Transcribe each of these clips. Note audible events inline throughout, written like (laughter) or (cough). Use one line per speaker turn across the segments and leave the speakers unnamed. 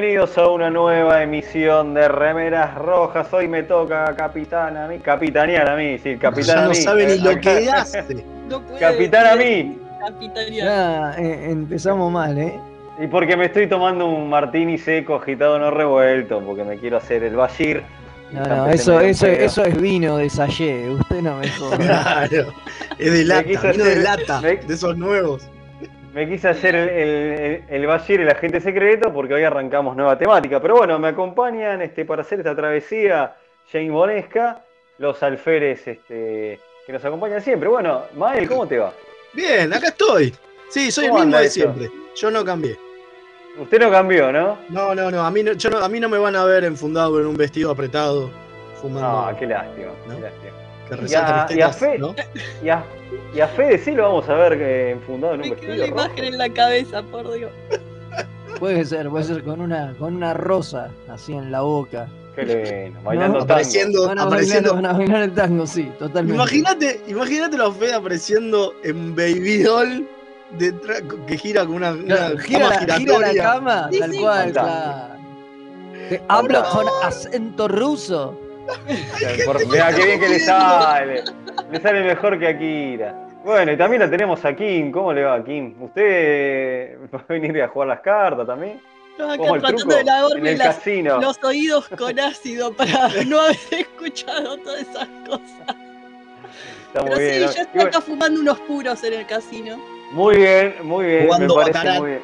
Bienvenidos a una nueva emisión de Remeras Rojas. Hoy me toca capitán a mí, capitanear a mí, sí, capitán
Ya
a
no
mí.
sabe ni lo que (laughs) hace.
No puede
Capitán a mí.
Capitanear.
Ya, eh, empezamos mal, ¿eh?
Y porque me estoy tomando un martini seco, agitado, no revuelto, porque me quiero hacer el Bashir.
No, no, eso, eso, eso es vino de Sayé, usted no me (laughs) joda.
Claro. Es de lata,
quiso
vino de lata,
me-
de esos nuevos.
Me quise hacer el, el, el, el Bashir, el agente secreto, porque hoy arrancamos nueva temática. Pero bueno, me acompañan este, para hacer esta travesía Jane Bonesca, los alferes este, que nos acompañan siempre. Bueno, Mael, ¿cómo te va?
Bien, acá estoy. Sí, soy el
¿Cómo
mismo de
eso?
siempre. Yo no cambié.
Usted no cambió, ¿no?
No, no, no. A mí no, yo no, a mí no me van a ver enfundado en un vestido apretado, fumando.
Ah, qué lástima,
¿No?
qué lástima.
Que
y
resalta (laughs)
a- y a Fe-
¿no?
Y a, y a Fede sí lo vamos a ver eh, enfundado en un
Me quedó
vestido
la
rojo.
imagen en la cabeza, por Dios.
Puede ser, puede ser con una, con una rosa así en la boca.
Qué lindo, bailando
No,
tango.
apareciendo-
Van a,
apareciendo-
bailar, van a bailar el tango, sí, totalmente.
Imagínate, imagínate la Fede apareciendo en Baby Doll detrás- que gira con una, una
Claro, gira,
cama
la, gira la cama,
Sí,
tal
sí,
cual, hablo con acento ruso.
Por- Mirá, qué bien que le sale. Le sale mejor que a Kira. Bueno, y también la tenemos a Kim. ¿Cómo le va, Kim? ¿Usted (laughs) va a venir a jugar las cartas también?
Acá
¿Cómo el
tratando
truco?
de
En
lavarme
el
las-
casino.
los oídos con ácido para no haber escuchado todas esas cosas.
Está muy
Pero
bien.
sí,
¿no?
yo estoy acá fumando unos puros en el casino.
Muy bien, muy bien.
Jugando
me parece muy bien.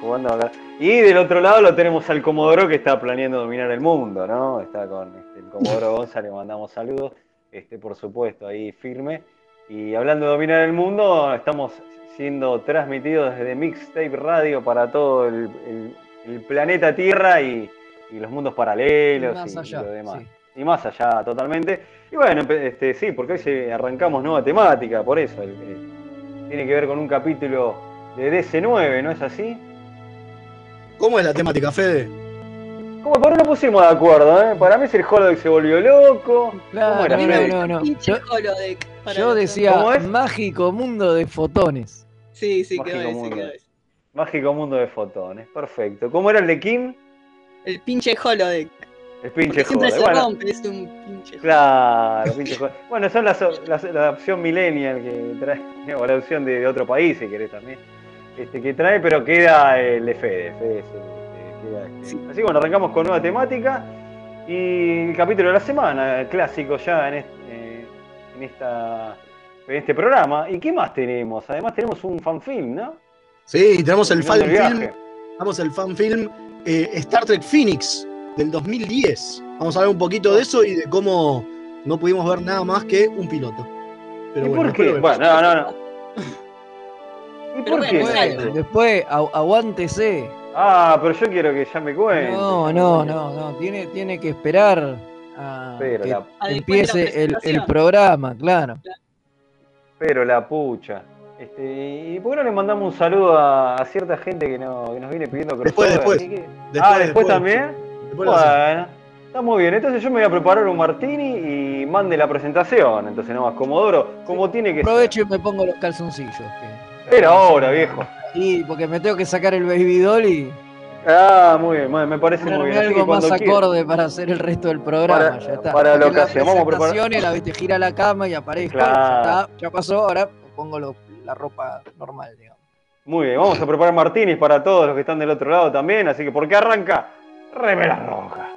Jugando Y del otro lado lo tenemos al Comodoro que está planeando dominar el mundo, ¿no? Está con Comodoro González, le mandamos saludos. Este, por supuesto, ahí firme. Y hablando de dominar el mundo, estamos siendo transmitidos desde Mixtape Radio para todo el, el- el planeta Tierra y, y los mundos paralelos
Y más
y,
allá,
lo demás.
sí.
Y más allá, totalmente. Y bueno, este, sí, porque hoy se- arrancamos nueva temática, por eso. el- el- tiene que ver con un capítulo de DC9, ¿no es así?
¿Cómo es la temática, Fede?
¿Cómo? Por no nos pusimos de acuerdo, ¿eh? Para mí es el holodeck se volvió loco. ¿Cómo
Claro,
era,
no, no, no.
Pinche
Yo, yo decía mágico mundo de fotones.
Sí, sí,
Mágico
quedó ese,
mundo.
quedó ese.
Mágico mundo de fotones, perfecto. ¿Cómo era el de Kim?
El pinche holodeck.
El pinche
siempre se
Bueno,
rompe, es un pinche holodeck.
claro, (laughs) pinche. Bueno, son las, las- la opción millennial que trae, (laughs) o la opción de, de otro país, si querés también, este, que trae, pero queda el de Fede. Fede es el-.
Sí.
Así que bueno, arrancamos con nueva temática y el capítulo de la semana, el clásico ya en, este- eh, en esta, en este programa. ¿Y qué más tenemos? Además tenemos un fanfilm, ¿no?
Sí, tenemos el fan
Terminando
film. Tenemos el fan film eh, Star Trek Phoenix del 2010. Vamos a hablar un poquito de eso y de cómo no pudimos ver nada más que un piloto. Pero
¿Y
bueno,
por qué? Bueno, no, no, no. (laughs) ¿Y
Pero
por qué?
bueno,
Después, después agu- aguántese.
Ah, pero yo quiero que ya me cuente.
No, no, no, no. Tiene, tiene que esperar a
Pero
que
la-
Ah,
empiece el, programa, claro.
Pero la pucha. Este, ¿Y por qué no le mandamos un saludo a, a cierta gente que, no, que nos viene pidiendo
Después,
crossover?
después. Después,
ah, después,
después,
también.
después.
Bueno, está muy bien. Entonces yo me voy a preparar un martini y mande la presentación. Entonces, no más, Comodoro, como tiene que
Aprovecho y me pongo los calzoncillos. que-.
Era ahora, viejo.
Y porque me tengo que sacar el baby doll y
Ah, muy bien, me parece muy bien. Que
algo más
quiera-
acorde para hacer el resto del programa.
Para-
ya está.
para la
Porque
ocasión, vamos a preparar-
la viste gira la cama y aparezco.
Claro.
Ya, está, ya pasó, ahora pongo lo- la ropa normal, digamos.
Muy bien, vamos a preparar martinis para todos los que están del otro lado también. Así que, ¿por qué arranca? Remera roja.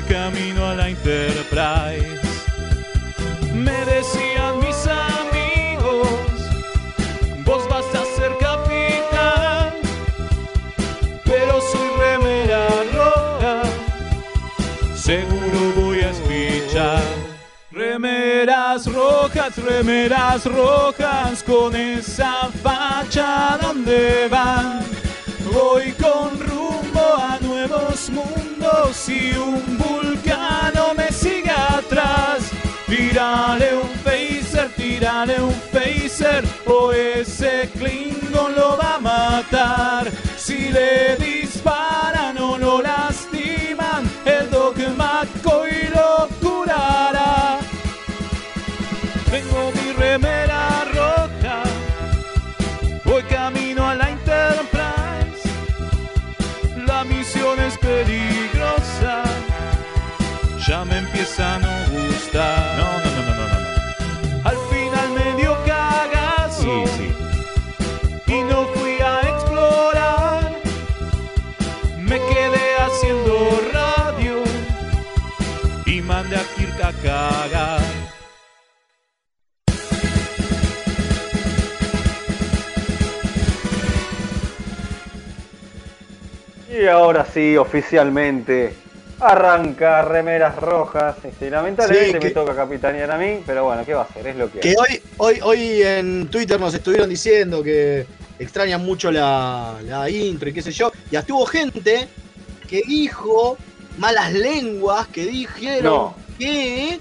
Voy camino a la Enterprise. Me decían mis amigos, vos vas a ser capitán, pero soy remera roja, seguro voy a espichar. Remeras rojas, remeras rojas, con esa facha donde van. Voy con rumbo a nuevos mundos y un vulcano me sigue atrás. Tírale un phaser, tírale un phaser, o ese Klingon lo va a matar. Si le disparan o lo lastiman, el dogma y lo curará. Tengo mi remera no gustar. No, no, no, no, no, no. Al final me dio cagazo y no fui a explorar. Me quedé haciendo radio y mandé a Kirk a cagar.
Y ahora sí, oficialmente, arranca Remeras Rojas. Este, lamentablemente
Sí, que-
me toca capitanear a mí, pero bueno, ¿qué va a hacer? Es lo que
Que
hay.
hoy, hoy, hoy en Twitter nos estuvieron diciendo que extrañan mucho la, la intro y qué sé yo. Y hasta hubo gente que dijo, malas lenguas, que dijeron
No.
que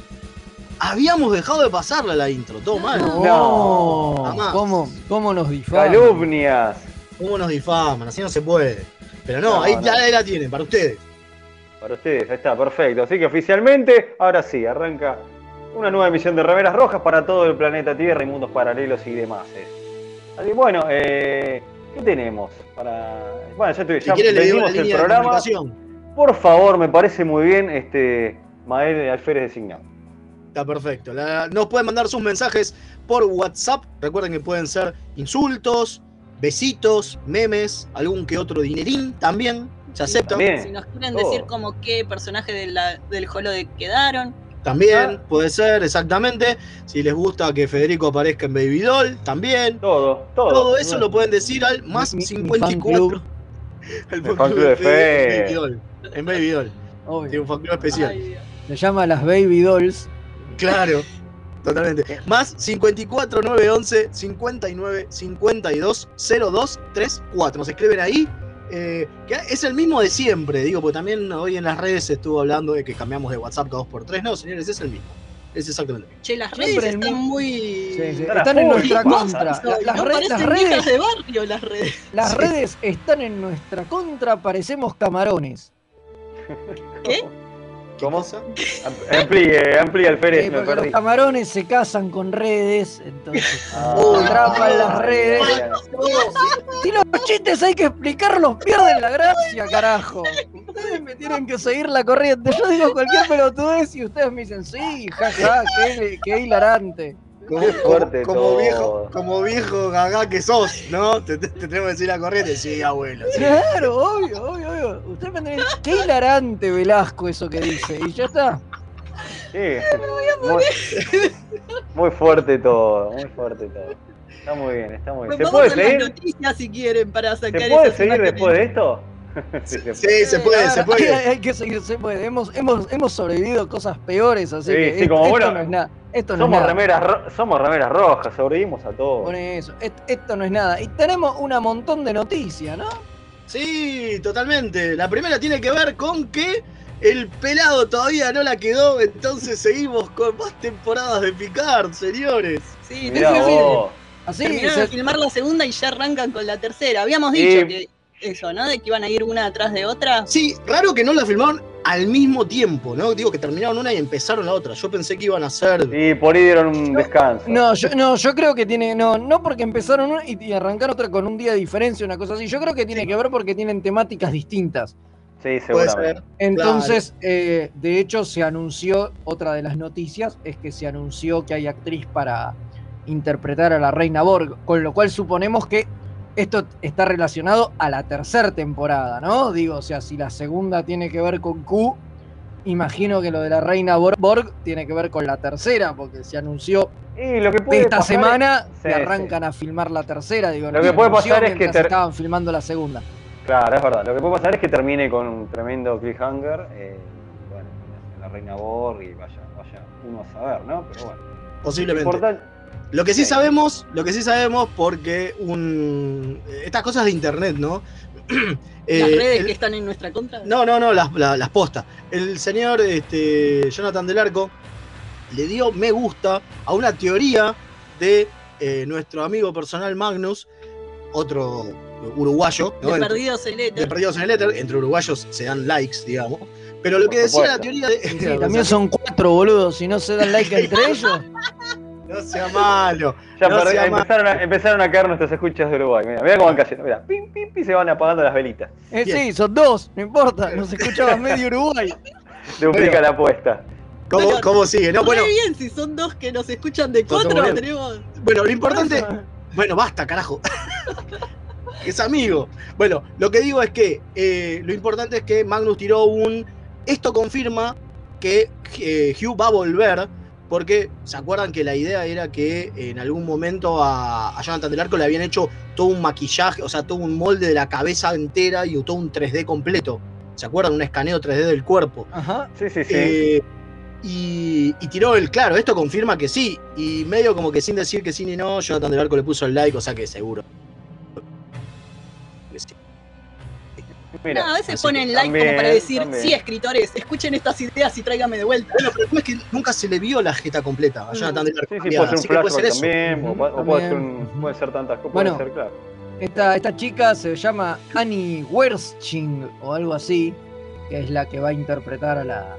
habíamos dejado de pasarla la intro. Todo mal.
No,
Jamás.
¿Cómo, ¿Cómo nos difaman?
Calumnias.
¿Cómo nos difaman? Así no se puede. Pero no,
No,
ahí
no.
ya ahí la tienen, para ustedes.
Para ustedes, ahí está, perfecto. Así que oficialmente, ahora sí, arranca una nueva emisión de Remeras Rojas para todo el planeta Tierra y mundos paralelos y demás. eh. Así bueno, eh, ¿qué tenemos? Para... Bueno, ya,
Si
ya el programa. Por favor, me parece muy bien este Mael Alférez designado.
Está perfecto. La- nos pueden mandar sus mensajes por WhatsApp. Recuerden que pueden ser insultos, besitos, memes, algún que otro dinerín también. Se acepta.
También.
Si nos quieren decir como qué personaje de la- del Holodeck quedaron.
También puede ser, exactamente. Si les gusta que Federico aparezca en Baby Doll, también.
Todo, todo.
Todo eso lo pueden decir al más
Mi- mi
54. (laughs) El
El fan club de
Fede. Baby Doll. En Baby Doll.
Obvio.
Tiene un fan club especial.
Ay.
Se llama las Baby Dolls.
Claro, (laughs) totalmente. Más 54 911 59 52 02 34. Nos escriben ahí. Eh, que es el mismo de siempre, digo, porque también hoy en las redes se estuvo hablando de que cambiamos de WhatsApp cada 2x3. No, señores, es el mismo. Es exactamente el mismo.
Che, las redes están muy.
Sí, sí,
Están
en nuestra contra. La- Las,
no
las redes,
de barrio las redes.
las
Sí.
redes están en nuestra contra, parecemos camarones.
¿Qué?
¿Cómo? Amplíe, amplíe Alférez,
Sí,
me
los camarones se casan con redes, entonces
Ah,
atrapan las redes. Si los chistes hay que explicarlos, pierden la gracia, carajo. Ustedes me tienen que seguir la corriente. Yo digo cualquier pelotudez y ustedes me dicen, sí, jaja, qué, qué hilarante.
Como, como,
todo.
viejo, como viejo gagá que sos, ¿no? Te, te- te tenemos que decir la corriente. Sí, abuelo. sí.
Claro, obvio, obvio, Usted me tiene qué hilarante Velasco eso que dice. Y ya está.
Sí, muy, muy fuerte todo, muy fuerte todo. Está muy bien, está muy bien. ¿Se puede
a las
seguir?
noticias si quieren para
¿Se
sacar
puede
esas
seguir
imágenes.
después de esto? (laughs) Sí, se
Sí, se
A
puede, se puede.
hay que seguir, se puede. Hemos, hemos, hemos sobrevivido a cosas peores, así
Sí,
que
sí,
esto,
como
esto
bueno,
no es nada. Esto no
Somos
es nada.
remeras, somos remeras rojas, sobrevivimos a todo.
Por eso, et- esto no es nada. Y tenemos una montón de noticias, ¿no?
Sí, totalmente. La primera tiene que ver con que el pelado todavía no la quedó, entonces seguimos con más temporadas de Picard, señores.
Sí,
Mirá vos.
Así
Terminaron
se-
de filmar la segunda y ya arrancan con la tercera. Habíamos
Y-
dicho que eso, ¿no? De que iban a ir una atrás de otra.
Sí, raro que no la filmaron al mismo tiempo, ¿no? Digo que terminaron una y empezaron la otra. Yo pensé que iban a ser.
Y por ahí dieron un descanso.
No, yo, no, yo creo que tiene. No, no porque empezaron una y, y arrancaron otra con un día de diferencia, una cosa así. Yo creo que tiene que ver porque tienen temáticas distintas.
Sí, seguramente.
Entonces, eh, de hecho, se anunció, otra de las noticias es que se anunció que hay actriz para interpretar a la reina Borg, con lo cual suponemos que esto está relacionado a la tercera temporada, ¿no? Digo, o sea, si la segunda tiene que ver con Q, imagino que lo de la reina Bor- Borg tiene que ver con la tercera, porque se anunció
Y lo que puede
esta
pasar
semana
Sí,
que arrancan a filmar la tercera, digo,
Lo
no
que
se
puede pasar es que ter-
estaban filmando la segunda.
es- Claro, es verdad. Lo que puede pasar es que termine con un tremendo cliffhanger. Eh, bueno, la reina Borg y vaya, vaya uno a saber, ¿no? Pero bueno.
Posiblemente.
Importante.
Lo que sí
Sí.
sabemos, lo que sí sabemos, porque un. Estas cosas de internet, ¿no? (clears throat) eh,
Las redes
el-
que están en nuestra contra.
no, no, no, las, la- las postas. El señor este, Jonathan del Arco le dio me gusta a una teoría de eh, nuestro amigo personal Magnus, otro uruguayo. ¿no?
de perdidos en
de
éter.
perdidos en el éter, entre uruguayos se dan likes, digamos. Pero lo
Por
que decía la teoría de.
Sí, también son cuatro boludos, si no se dan like (laughs) entre ellos.
No sea malo.
Ya
No
perdí-
sea mal.
empezaron, a, empezaron a caer nuestras escuchas de Uruguay. Mira, mira cómo van cayendo. Mira, pim, pim, pim, se van apagando las velitas.
Eh,
Bien.
sí, son dos, no importa, nos escuchaba medio Uruguay.
Duplica
Bueno.
la apuesta.
¿Cómo,
Bueno,
cómo sigue? No, bueno,
bien, si son dos que nos escuchan de cuatro, tenemos.
bueno, lo importante. Bueno, basta, carajo. (laughs) es amigo. Bueno, lo que digo es que eh, lo importante es que Magnus tiró un. Esto confirma que eh, Hugh va a volver. Porque se acuerdan que la idea era que en algún momento a, a Jonathan del Arco le habían hecho todo un maquillaje, o sea, todo un molde de la cabeza entera y todo un 3D completo. ¿Se acuerdan? Un escaneo 3D del cuerpo.
Ajá.
Sí, sí, sí.
Eh, y, y tiró el claro, esto confirma que sí. Y medio como que sin decir que sí ni no, Jonathan del Arco le puso el like, o sea que seguro.
Mira,
No, a veces ponen like como
también,
para decir,
también.
sí, escritores, escuchen estas ideas y tráigame de vuelta.
Bueno, pero no es que nunca se le vio la jeta completa a Jonathan Arco.
sí, sí, puede ser un
así que puede ser
flashback también, o, puede- ser un- puede ser tantas cosas,
Bueno.
puede ser, claro.
Esta, esta chica se llama Annie Wersching o algo así, que es la que va a interpretar a la,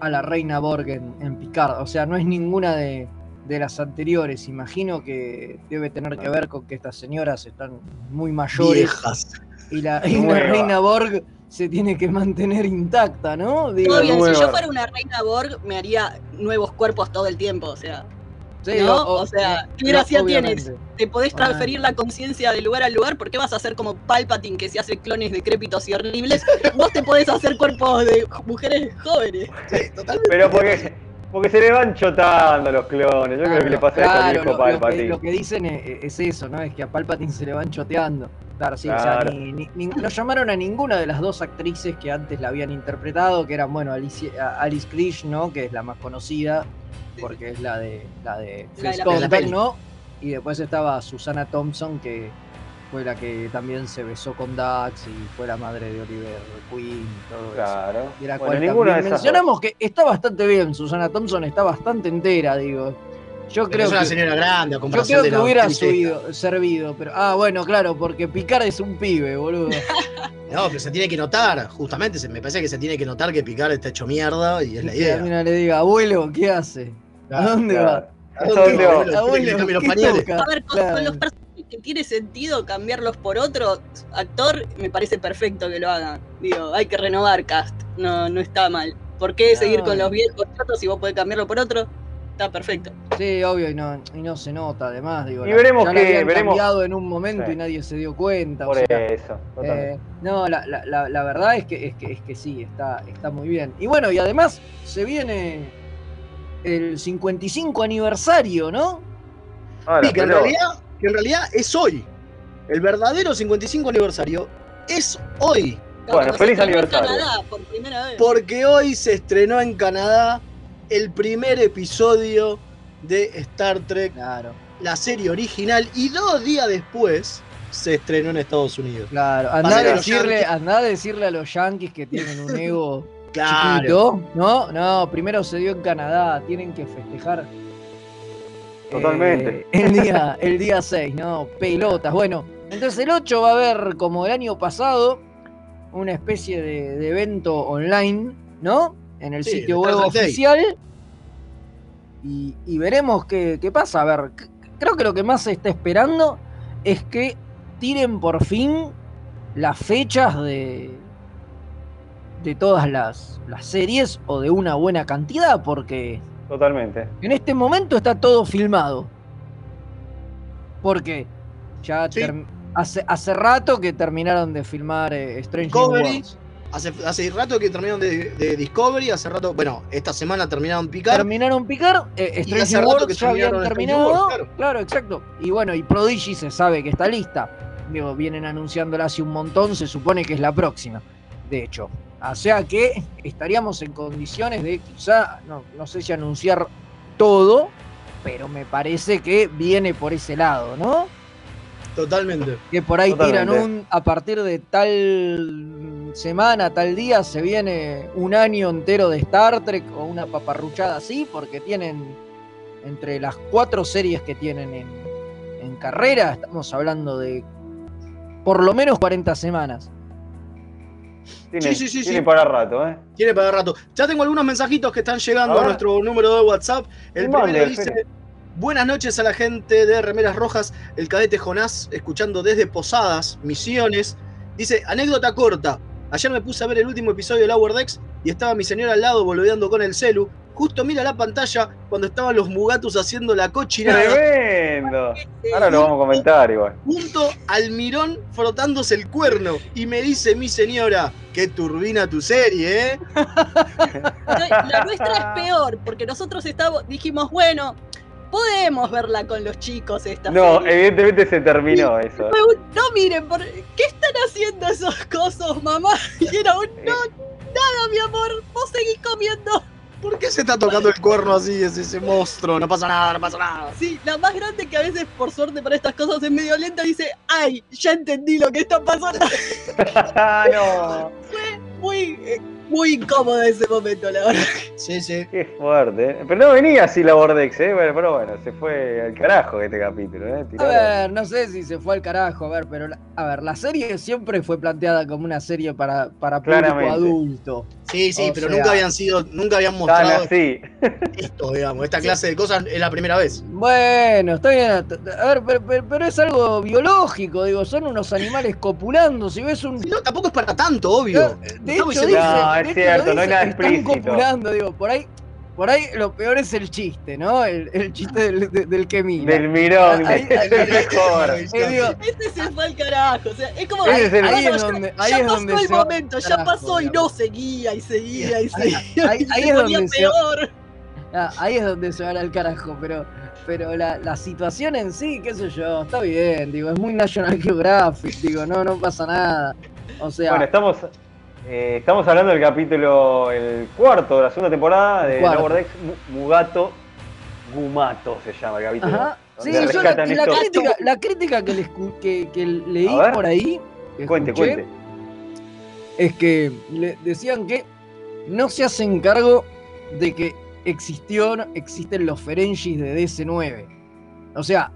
a la reina Borg en, en Picard. O sea, no es ninguna de, de las anteriores. Imagino que debe tener que ver con que estas señoras están muy mayores
Viejas.
Y la, y la
Nueva.
reina Borg se tiene que mantener intacta, ¿no? Digo,
Todo bien, si yo fuera una reina Borg, me haría nuevos cuerpos todo el tiempo, o sea,
sí,
¿no? O sea, ¿qué gracia
obviamente.
tienes? te podés
Ah.
transferir la conciencia de lugar a lugar, ¿por qué vas a hacer como Palpatine que se hace clones decrépitos y horribles? Vos te podés hacer cuerpos de mujeres jóvenes.
Sí, totalmente.
Pero porque, porque se le van chotando los clones. Yo creo que le pasa
Claro,
a
lo,
viejo
lo que,
Palpatine.
lo que dicen es, es eso, ¿no? Es que a Palpatine se le van choteando. Claro, sí, o sea, ni- ni- ni- no llamaron a ninguna de las dos actrices que antes la habían interpretado, que eran, bueno, Alicia, a- Alice Krish, ¿no? Que es la más conocida, porque es la de la de
La de la
First
peli.
Contact, ¿no? Y después estaba Susana Thompson, que fue la que también se besó con Dax y fue la madre de Oliver Queen y todo eso.
Claro.
Y la
Bueno,
cual
ninguna de
también
esas
mencionamos que está bastante bien, Susana Thompson está bastante entera, digo. Yo
Pero
creo
es una
que,
señora grande a
yo
comparación
creo
de
que
la
hubiera subido, servido, pero ah, bueno, claro, porque Picard es un pibe, boludo. (laughs)
No, pero se tiene que notar, justamente, se, me parece que se tiene que notar que Picard está hecho mierda y es la
Y que la
idea.
mina le diga, abuelo, ¿qué hace? ¿A dónde
Claro.
va?
¿A
¿A
dónde va, que.
A ver, con,
Claro.
con los personajes que tiene sentido cambiarlos por otro actor, me parece perfecto que lo hagan. Digo, hay que renovar cast, no, no está mal. ¿Por qué
No.
seguir con los viejos chatos si vos podés cambiarlo por otro? Está perfecto.
Sí, obvio, y no, y no se nota, además, digo.
Y
la-
veremos
ya
que-
habían
veremos-
cambiado en un momento
Sí.
y nadie se dio cuenta. o
Por
sea,
eso.
Eh, no, la, la- verdad es que, es que es que sí, está, está muy bien. Y bueno, y además se viene el 55 aniversario, ¿no?
Ahora,
Sí, que en realidad, que en realidad es hoy. El verdadero 55 aniversario es hoy.
Bueno,
Como
feliz aniversario.
Canadá por primera vez.
Porque hoy se estrenó en Canadá el primer episodio de Star Trek,
Claro,
la serie original, y dos días después se estrenó en Estados Unidos.
claro. Andá a, decirle, andá a decirle a los yankees que tienen un (laughs) ego
Claro.
chiquito, ¿no? No, primero se dio en Canadá, tienen que festejar.
Totalmente.
eh, el, día, el día 6, ¿no? Pelotas. Bueno, entonces el 8 va a haber, como el año pasado, una especie de, de evento online, ¿no? En el
Sí,
sitio web oficial. Y, y veremos qué, qué pasa. A ver, creo que lo que más se está esperando es que tiren por fin las fechas de, de todas las, las series o de una buena cantidad, porque
Totalmente.
en este momento está todo filmado. Porque ya
Sí.
hace, hace rato que terminaron de filmar eh, Strange
Discovery. Hace, hace rato que terminaron de, de Discovery, hace rato, bueno, esta semana terminaron Picard.
Terminaron Picard, eh,
Y
Strange
hace
New
rato que
ya habían terminado. Claro.
claro.
exacto. Y bueno, y Prodigy se sabe que está lista. Digo, vienen anunciándola hace un montón, se supone que es la próxima. De hecho. O sea que estaríamos en condiciones de quizá, no, no sé si anunciar todo, pero me parece que viene por ese lado, ¿no?
Totalmente.
que por ahí tiran un, a partir de tal semana, tal día, se viene un año entero de Star Trek o una paparruchada así, porque tienen entre las cuatro series que tienen en, en carrera, estamos hablando de por lo menos 40 semanas.
Tiene,
Sí, sí, sí,
tiene para rato, ¿eh?
Tiene para rato. Ya tengo algunos mensajitos que están llegando
A
nuestro número de WhatsApp. El primero dice:
espere.
Buenas noches a la gente de Remeras Rojas, el cadete Jonás, escuchando desde Posadas, Misiones. Dice, anécdota corta. Ayer me puse a ver el último episodio de Lower Decks y estaba mi señora al lado boludeando con el celu. Justo mira la pantalla cuando estaban los mugatus haciendo la cochinada
Tremendo. Ahora lo vamos a comentar igual.
junto al mirón frotándose el cuerno. Y me dice mi señora, qué turbina tu serie, ¿eh?
La nuestra es peor, porque nosotros estamos, dijimos, bueno, podemos verla con los chicos esta
No,
serie.
evidentemente se terminó eso.
Fue un, no miren, por, ¿qué están haciendo esos cosos, mamá? (laughs) Y era un, no, nada, mi amor, vos seguís comiendo.
¿Por qué se está tocando el cuerno así, ese, ese monstruo? No pasa nada, no pasa nada.
Sí, la más grande que a veces, por suerte para estas cosas, es medio lenta, dice, ay, ya entendí lo que está pasando. (laughs)
Ah, no.
Fue muy, eh, muy incómodo ese momento, la verdad.
Sí, sí.
Qué fuerte. ¿eh? Pero no venía así la Bordex, ¿eh? Bueno, pero bueno, se fue al carajo este capítulo, ¿eh?
A ver, no sé si se fue al carajo, a ver, pero la- a ver, la serie siempre fue planteada como una serie para, para público
Claramente.
adulto.
Sí, sí,
O
pero
sea-
nunca habían sido, nunca habían
Tan
mostrado
así.
esto, digamos. Esta clase de cosas es la primera vez.
Bueno, está bien. A ver, pero, pero- pero es algo biológico, digo, son unos animales copulando. Si ves un.
Si no, tampoco es para tanto, obvio.
De hecho, dice,
No, es
hecho
cierto, no hay nada
están
explícito.
copulando, digo, por ahí. Por ahí lo peor es el chiste, ¿no? El, el chiste del, de- del que mira.
Del mirón,
Ahí- (laughs)
es
ahí-
el mejor.
Eh, digo,
Ese se fue al carajo, o sea, es como,
es el-
bueno,
ahí es
ya-
donde-
ya,
ahí es
pasó
donde
el
va
momento, ya
carajo,
pasó y no seguía y seguía y
Ahí-
seguía.
ahí-
y
ahí (laughs)
se
es
ponía
donde se-
peor.
Ah, ahí es donde se van al carajo, pero, pero la, la situación en sí, qué sé yo, está bien, digo, es muy National Geographic, digo, no, no pasa nada. O sea,
Bueno, estamos, eh, estamos hablando del capítulo, el cuarto de la segunda temporada de. Lower Mugato Gumato se llama el capítulo.
ajá. Sí, yo la, crítica, la crítica que, leí por ahí, que
Cuente,
escuché,
cuente.
es que le decían que no se hacen cargo de que existió, existen los Ferengis de DC9. O sea,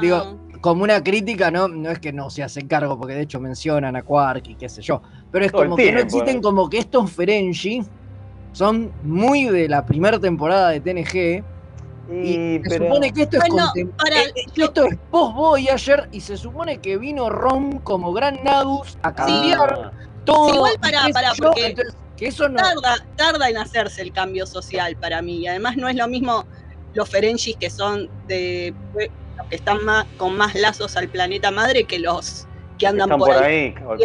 digo,
Ah.
Como una crítica, no, no es que no se hacen cargo, porque de hecho mencionan a Quark y qué sé yo. Pero es como que no existen como que estos Ferengi son muy de la primera temporada de TNG. Y
Y,
se
pero-
supone que esto es,
Bueno, para-
eh, eh, esto es post Voyager y se supone que vino Rom como gran Nagus a cambiar
Ah,
todo.
Sí, igual pará,
yo,
porque
entonces, que eso no.
tarda, tarda en hacerse el cambio social para mí. Y además no es lo mismo los Ferengis que son de los que están más, con más lazos al planeta madre que los que andan
están
por,
por
ahí.
altos,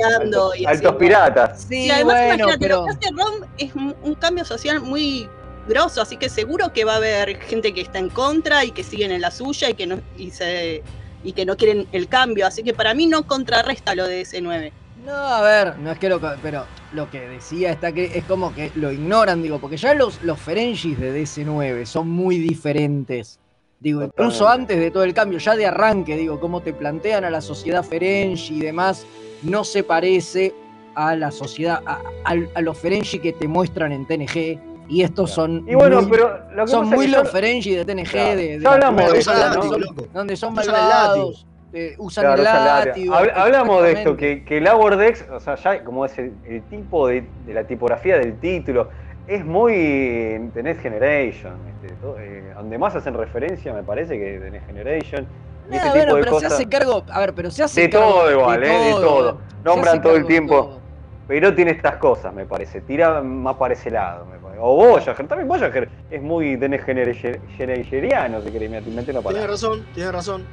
y
altos
haciendo-
piratas.
Sí,
Y además
bueno,
imagínate,
pero.
lo que hace Rom es un, un cambio social muy grosso, así que seguro que va a haber gente que está en contra y que siguen en la suya y que no, y se y que no quieren el cambio, así que para mí no contrarresta lo de S9.
No, a ver, no es que lo que- pero lo que decía está que es como que lo ignoran, digo, porque ya los, los Ferengis de DC9 son muy diferentes. Digo, incluso
Totalmente.
antes de todo el cambio, ya de arranque, digo, cómo te plantean a la sociedad Ferengi y demás, no se parece a la sociedad, a, a- a los Ferengi que te muestran en TNG. Y estos son
Y bueno,
muy,
pero lo que
son muy los
yo-
Ferengi de TNG,
Claro.
de, de
Ya
son- donde son malvados, eh, usan
Claro,
el látigo.
Habl- hablamos de esto, que, que el Abordex, o sea, ya como es el, el tipo de, de la tipografía del título, es muy. tenés Generation, este, todo, eh, donde más hacen referencia me parece que tenés Generation. Y
Nah, bueno,
tipo de
pero
cosas.
se hace cargo, a ver, pero se hace
De
cargo
todo igual, eh, de todo.
Se
Nombran todo el
de
tiempo.
todo.
Pero tiene estas cosas, me parece. Tira más para ese lado, me parece. O Voyager, también Voyager es muy tenés Generationiano, si querés, una
Tienes
palabra.
razón, tienes razón.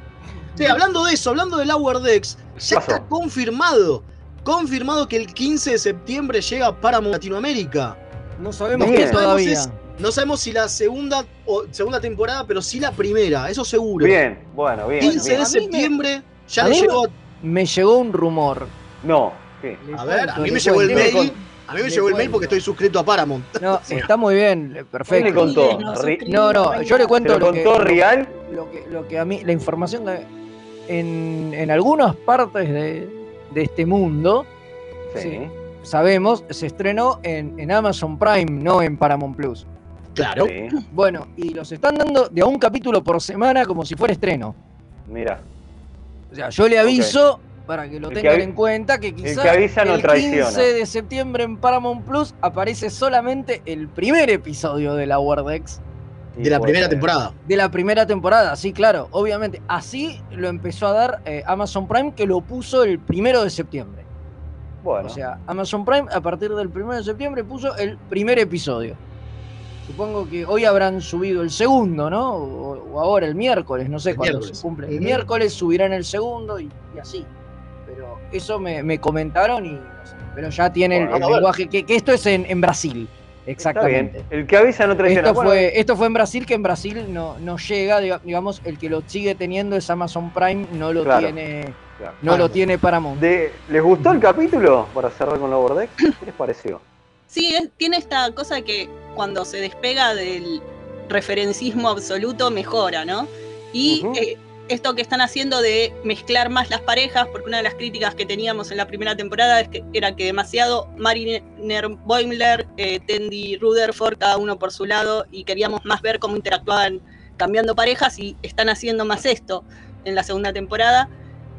Sí, hablando de eso, hablando del Lower Decks, ya
pasó?
está confirmado. Confirmado que el 15 de septiembre llega para Latinoamérica.
No sabemos qué todavía.
Es- No sabemos si la segunda o segunda temporada, pero sí la primera, eso seguro.
Bien, bueno, bien.
15
bien.
de
me-
septiembre ya le llegó.
Me llegó un rumor.
No, ¿qué?
A ver, a mí me llegó el mail. A mí me
Le
llegó el mail porque estoy suscrito a Paramount.
No, está muy bien,
¿Quién le
perfecto.
contó?
No,
No, yo le cuento
¿Te lo
lo que,
contó
lo-
Real?
lo que, lo que a mí, la información que en, en algunas partes de, de este mundo,
Sí.
Sí. Sabemos, se estrenó en, en Amazon Prime, no en Paramount Plus.
Claro.
Sí.
Bueno, y los están dando de a un capítulo por semana como si fuera estreno.
Mira.
O sea, yo le aviso para que lo
El que
tengan en cuenta que quizás
que avisa no
el
traiciona.
15 de septiembre en Paramount Plus aparece solamente el primer episodio de la Wordex
Y
De la
puede
primera
ser.
temporada.
de la primera temporada. Sí, claro, obviamente. Así lo empezó a dar eh, Amazon Prime, que lo puso el primero de septiembre.
Bueno,
O sea, Amazon Prime a partir del 1 de septiembre puso el primer episodio. Supongo que hoy habrán subido el segundo, ¿no? O, o ahora el miércoles, no sé
El
cuándo
miércoles.
se cumple. El miércoles subirán el segundo y, y así. Pero eso me, me comentaron y no sé. Pero ya tiene el-
Bueno,
lenguaje, que, que esto es en, en Brasil. Exactamente.
El que avisa no traiciona.
Esto
Bueno,
fue, esto fue en Brasil, que en Brasil no, no llega, diga- digamos, el que lo sigue teniendo es Amazon Prime, no lo
Claro.
tiene,
claro.
no lo tiene Paramount.
De- ¿Les gustó el capítulo? Para cerrar con la Bordex. ¿Qué les pareció?
Sí, es- tiene esta cosa que cuando se despega del referencismo absoluto mejora, ¿no? Y eh, esto que están haciendo de mezclar más las parejas, porque una de las críticas que teníamos en la primera temporada es que era que demasiado Mariner Boimler, eh, Tendy Rutherford, cada uno por su lado, y queríamos más ver cómo interactuaban cambiando parejas y están haciendo más esto en la segunda temporada,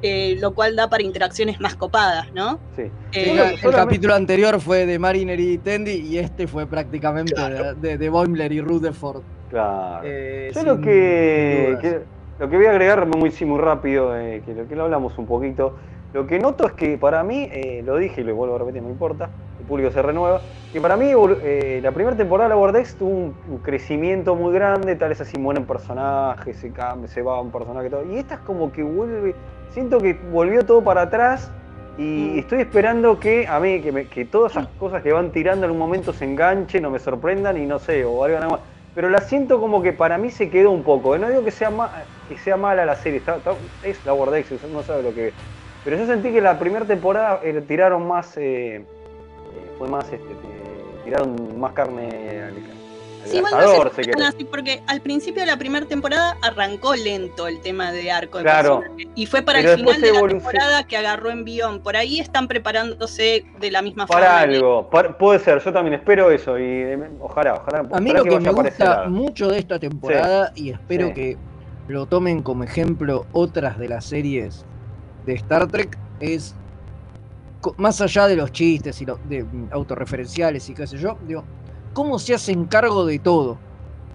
eh, lo cual da para interacciones más copadas, ¿no?
Sí.
Sí,
Eh,
el
solamente-
capítulo anterior fue de Mariner y Tendi y este fue prácticamente
Claro.
de, de, de Boimler y Rutherford.
Claro.
Eh,
Yo lo que, lo que voy a agregar muy, sí, muy rápido, eh, que, lo, que lo hablamos un poquito, lo que noto es que para mí, eh, lo dije y lo vuelvo a repetir, no importa, público se renueva, que para mí eh, la primera temporada de la Vortex tuvo un, un crecimiento muy grande, tal vez así mueren personajes, se cambia, se va un personaje, todo, y esta es como que vuelve, siento que volvió todo para atrás y
Mm.
estoy esperando que a mí, que, me- que todas esas cosas que van tirando en un momento se enganchen o me sorprendan y no sé, o algo nada más pero la siento como que para mí se quedó un poco. eh, No digo que sea, ma- que sea mala la serie, está- está- es la Vortex, no sabe lo que ve. Pero yo sentí que la primera temporada eh, tiraron más, eh, fue más, este, tiraron más carne al, al
Sí, igual no
asador,
sé
se
así, porque al principio de la primera temporada arrancó lento el tema de arco de
Claro.
personaje, y fue para el final de la temporada que agarró envión. Por ahí están preparándose de la misma
Para
forma.
algo, para- puede ser, yo también espero eso y eh, ojalá, ojalá.
A mí lo que me gusta
algo.
mucho de esta temporada y espero
Sí.
que lo tomen como ejemplo otras de las series de Star Trek es más allá de los chistes y los de, mm, autorreferenciales y qué sé yo, digo, cómo se hacen cargo de todo.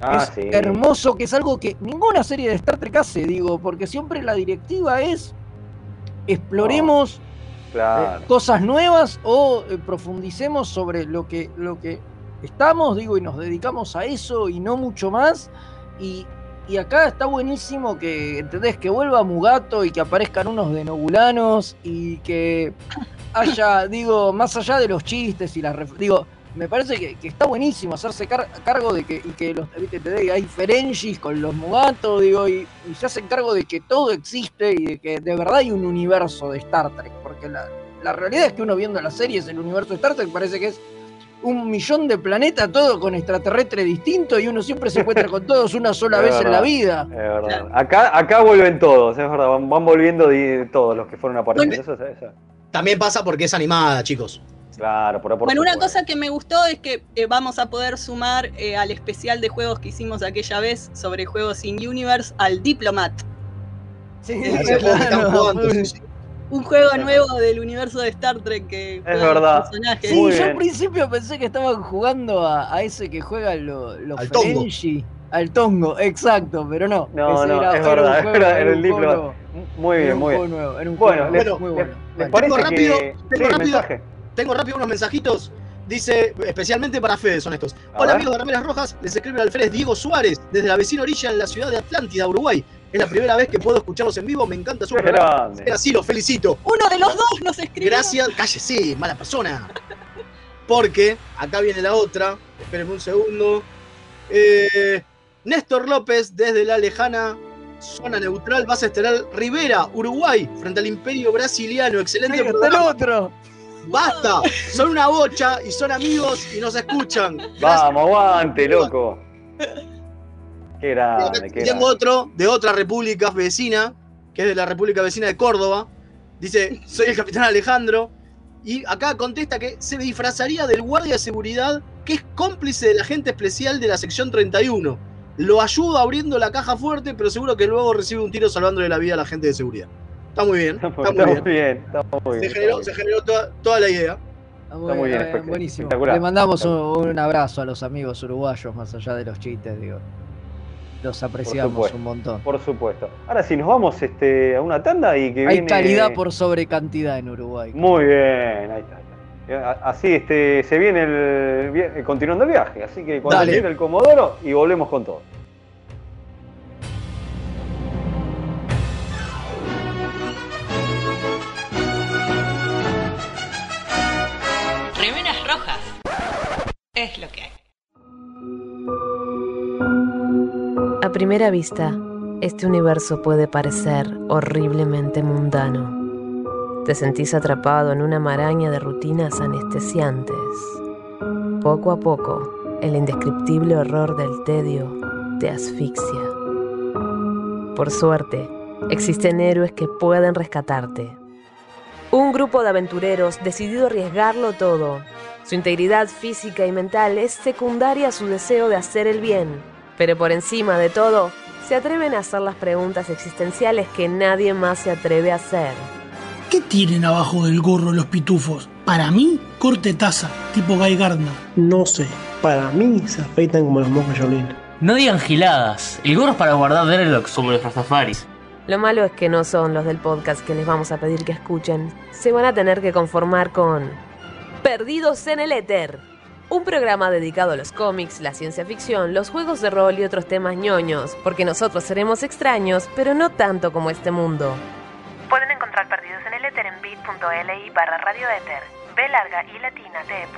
Ah,
es
sí.
hermoso, que es algo que ninguna serie de Star Trek hace, digo, porque siempre la directiva es exploremos eh,
Claro.
cosas nuevas o eh, profundicemos sobre lo que, lo que estamos, digo, y nos dedicamos a eso y no mucho más. Y, y acá está buenísimo que, ¿entendés? Que vuelva Mugato y que aparezcan unos de Nobulanos y que haya, digo, más allá de los chistes y las... Digo, me parece que, que está buenísimo hacerse car- cargo de que, y que los, viste, te hay Ferengis con los Mugato, digo, y, y se hacen cargo de que todo existe y de que de verdad hay un universo de Star Trek, porque la, la realidad es que uno viendo las series, el universo de Star Trek parece que es un millón de planetas, todo con extraterrestre distinto, y uno siempre se encuentra con todos una sola (laughs) vez en la vida.
Es verdad. Acá, acá vuelven todos, es verdad, van, van volviendo todos los que fueron apareciendo. Eso, es- eso-
También pasa porque es animada, chicos.
claro, por, por
Bueno, una cosa que me gustó es que eh, vamos a poder sumar eh, al especial de juegos que hicimos aquella vez sobre juegos in Universe al Diplomat,
Sí, claro.
sí, sí.
un juego nuevo del universo de Star Trek que los
verdad.
personajes.
Sí,
Muy
yo al principio pensé que estaban jugando a, a ese que juega lo- los
Al Tongo.
Al Tongo, exacto, pero no.
No,
ese
no,
era,
es
era
verdad,
un (laughs) juego,
era- era
era
el
nuevo,
Muy
era
bien,
un
muy
juego
bien.
nuevo, era un
Bueno,
juego
les,
nuevo, muy bueno.
les
Vale.
parece
Tengo rápido,
que.
tengo
sí,
rápido. Tengo rápido unos mensajitos. Dice, especialmente para Fede son estos.
A
Hola
ver.
amigos de Rameras Rojas, les escribe el alférez Diego Suárez, desde la vecina orilla en la ciudad de Atlántida, Uruguay. Es la primera vez que puedo escucharlos en vivo, me encanta su programa. así, los felicito.
Uno de los dos nos escribió.
Gracias, cállese, mala persona. Porque acá viene la otra. Espérenme un segundo. Eh, Néstor López, desde la lejana zona neutral, base estelar Rivera, Uruguay, frente al Imperio Brasiliano. Excelente
está el
programa.
otro.
Basta, son una bocha y son amigos y nos escuchan. Gracias.
Vamos, aguante, loco. Qué grande, qué
Tengo otro de otra república vecina. que es de la República Vecina de Córdoba. Dice, soy el capitán Alejandro. Y acá contesta que se disfrazaría del guardia de seguridad que es cómplice del agente especial de la sección 31. Lo ayuda abriendo la caja fuerte, pero seguro que luego recibe un tiro salvándole la vida a la gente de seguridad. Está muy bien, (laughs) está muy
Está
bien.
muy bien, está muy
Se generó, se generó toda, toda la idea.
Está
Está muy bien,
buenísimo. Le mandamos un, un abrazo a los amigos uruguayos, más allá de los chistes, digo. Los apreciamos
supuesto.
un montón.
Por supuesto. Ahora sí, nos vamos este, a una tanda y que
Hay
viene...
calidad por sobre cantidad en Uruguay.
Muy bien, ahí está. A- Así este, se viene el, eh, continuando el viaje. Así que cuando
Dale.
llegue el Comodoro y volvemos con todo.
Remeras rojas. Es lo que hay.
A primera vista, este universo puede parecer horriblemente mundano. Te sentís atrapado en una maraña de rutinas anestesiantes. Poco a poco, el indescriptible horror del tedio te asfixia. Por suerte, existen héroes que pueden rescatarte. Un grupo de aventureros decidido a arriesgarlo todo. Su integridad física y mental es secundaria a su deseo de hacer el bien. Pero por encima de todo, se atreven a hacer las preguntas existenciales que nadie más se atreve a hacer.
¿Qué tienen abajo del gorro los pitufos? Para mí, corte taza, tipo Guy Gardner.
No sé, para mí se afeitan como los monjes Shaolin.
No digan giladas. El gorro es para guardar dreadlocks como los rastafaris.
Lo malo es que no son los del podcast que les vamos a pedir que escuchen. Se van a tener que conformar con Perdidos en el Éter. Un programa dedicado a los cómics, la ciencia ficción, los juegos de rol y otros temas ñoños, porque nosotros seremos extraños, pero no tanto como este mundo. bit.li barra radioéter. B larga y latina t.ly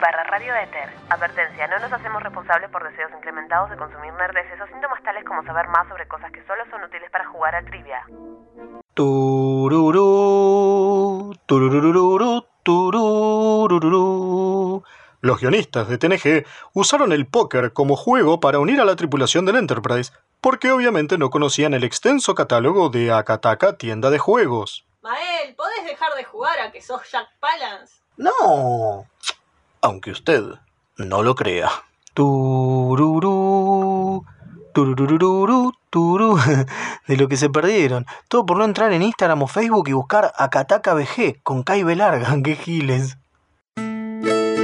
barra radioéter. Advertencia, no nos hacemos responsables por deseos incrementados de consumir nerdeces o síntomas tales como saber más sobre cosas que solo son útiles para jugar a trivia.
Tururú, tururururu, tururururu. Los guionistas de TNG usaron el póker como juego para unir a la tripulación del Enterprise, porque obviamente no conocían el extenso catálogo de Akataka Tienda de Juegos.
Mael, ¿podés dejar de jugar a que sos Jack Palance?
No. Aunque usted no lo crea. Tururú, tururururu, (laughs) turú. De lo que se perdieron. Todo por no entrar en Instagram o Facebook y buscar Akataka BG con Kai Larga. (laughs) ¡Qué giles!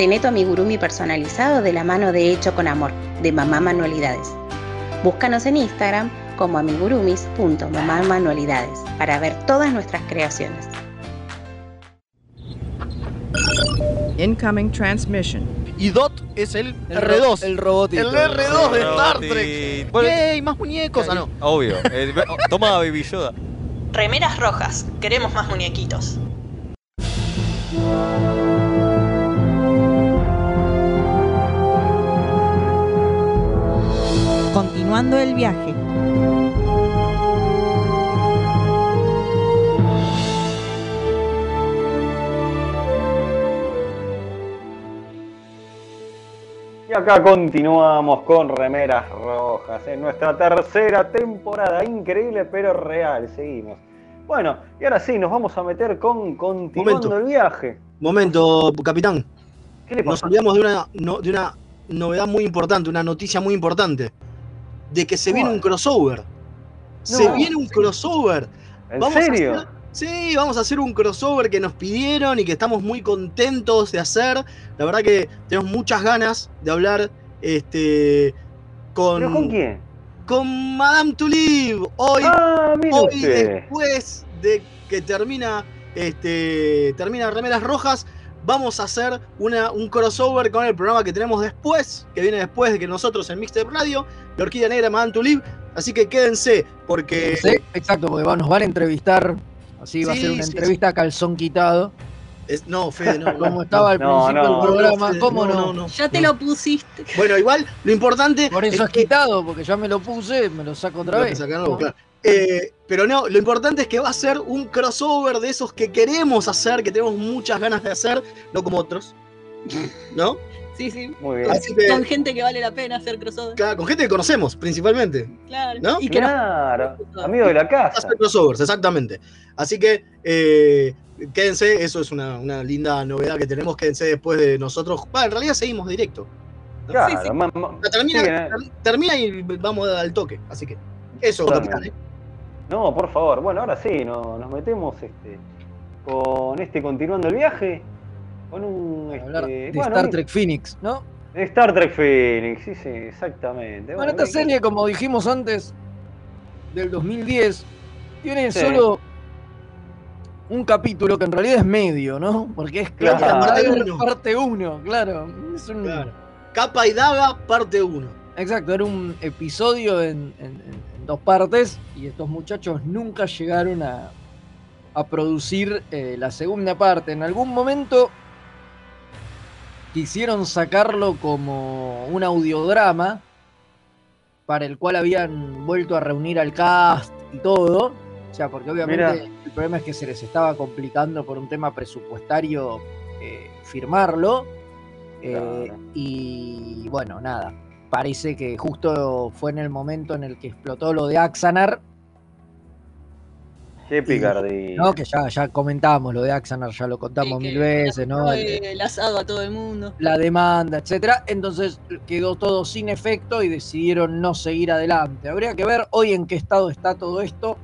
Tené tu amigurumi personalizado de la mano de Hecho con Amor, de Mamá Manualidades. Búscanos en Instagram como amigurumis.mamamanualidades para ver todas nuestras creaciones.
Incoming transmission.
Y Dot es el,
El
R2.
ro- el robotito.
El R2 de Star
Robotito.
Trek.
Bueno,
¡Yay! Más muñecos. Ah, no.
Obvio. Eh, oh, toma Baby Yoda.
Remeras rojas. Queremos más muñequitos.
Continuando el viaje.
Y acá continuamos con Remeras Rojas en nuestra tercera temporada. Increíble pero real. Seguimos. Bueno, y ahora sí, nos vamos a meter con continuando
Momento.
el viaje.
Momento, capitán.
¿Qué le
Nos olvidamos de una, no- de una novedad muy importante, una noticia muy importante. De que se viene un crossover. Se viene un crossover.
¿En
Vamos a
serio?
hacer- sí, vamos a hacer un crossover que nos pidieron y que estamos muy contentos de hacer. La verdad que tenemos muchas ganas de hablar este, con,
¿Pero con quién?
con Madame Tulip. Hoy,
Ah,
hoy después de que termina, este, termina Remeras Rojas, vamos a hacer una, un crossover con el programa que tenemos después, que viene después de que nosotros en Mixtape Radio, la Orquídea Negra Madame Tulip. Así que quédense, porque
Sí, exacto, porque va- nos van a entrevistar. Así va a ser una
sí,
entrevista a calzón quitado.
Es- no, Fede, no. (laughs)
Como estaba al
No,
principio
no.
del programa,
Fede,
¿cómo
no,
no?
no, no.
Ya te lo pusiste.
Bueno, igual lo importante
Por eso
es
es quitado, porque ya me lo puse, me lo saco otra vez.
nuevo, claro. Eh, pero no, lo importante es que va a ser un crossover de esos que queremos hacer, que tenemos muchas ganas de hacer, no como otros. ¿No?
Sí, sí.
Muy bien.
Así que,
Con gente que vale la pena hacer crossover.
claro, con gente que conocemos, principalmente.
Claro.
¿No?
Y que
Claro, (laughs) amigo de la casa.
Hacer crossovers, exactamente. Así que eh, quédense, eso es una, una linda novedad que tenemos. Quédense después de nosotros. Bah, en realidad seguimos directo.
Claro,
Sí, sí.
termina,
sí, eh.
ter- termina y vamos al toque. Así que, eso, capitán. ¿eh?
No, por favor. Bueno, ahora sí, no- nos metemos este, con este continuando el viaje. Con un.
Hablar
este,
de
bueno,
Star Trek Phoenix, ¿no?
Star Trek Phoenix, sí, sí, exactamente.
Bueno, esta
¿qué-
serie, como dijimos antes, del 2010, tiene
Sí.
solo un capítulo que en realidad es medio, ¿no? Porque es
Claro.
Cloud
Parte
Rider
uno.
parte 1, claro. Es un-
Claro. Capa y Daga, parte 1.
Exacto, era un episodio en, en- en- en dos partes y estos muchachos nunca llegaron a, a producir eh, la segunda parte. En algún momento quisieron sacarlo como un audiodrama para el cual habían vuelto a reunir al cast y todo. O sea, porque obviamente el problema es que se les estaba complicando por un tema presupuestario eh, firmarlo. Eh,
Claro.
y bueno, nada. Parece que justo fue en el momento en el que explotó lo de Axanar,
Qué picardía.
¿no? Que ya, ya comentamos lo de Axanar, ya lo contamos
Sí,
mil veces, ¿no? El-
asado a todo el mundo.
la demanda, etcétera. Entonces quedó todo sin efecto y decidieron no seguir adelante. Habría que ver hoy en qué estado está todo esto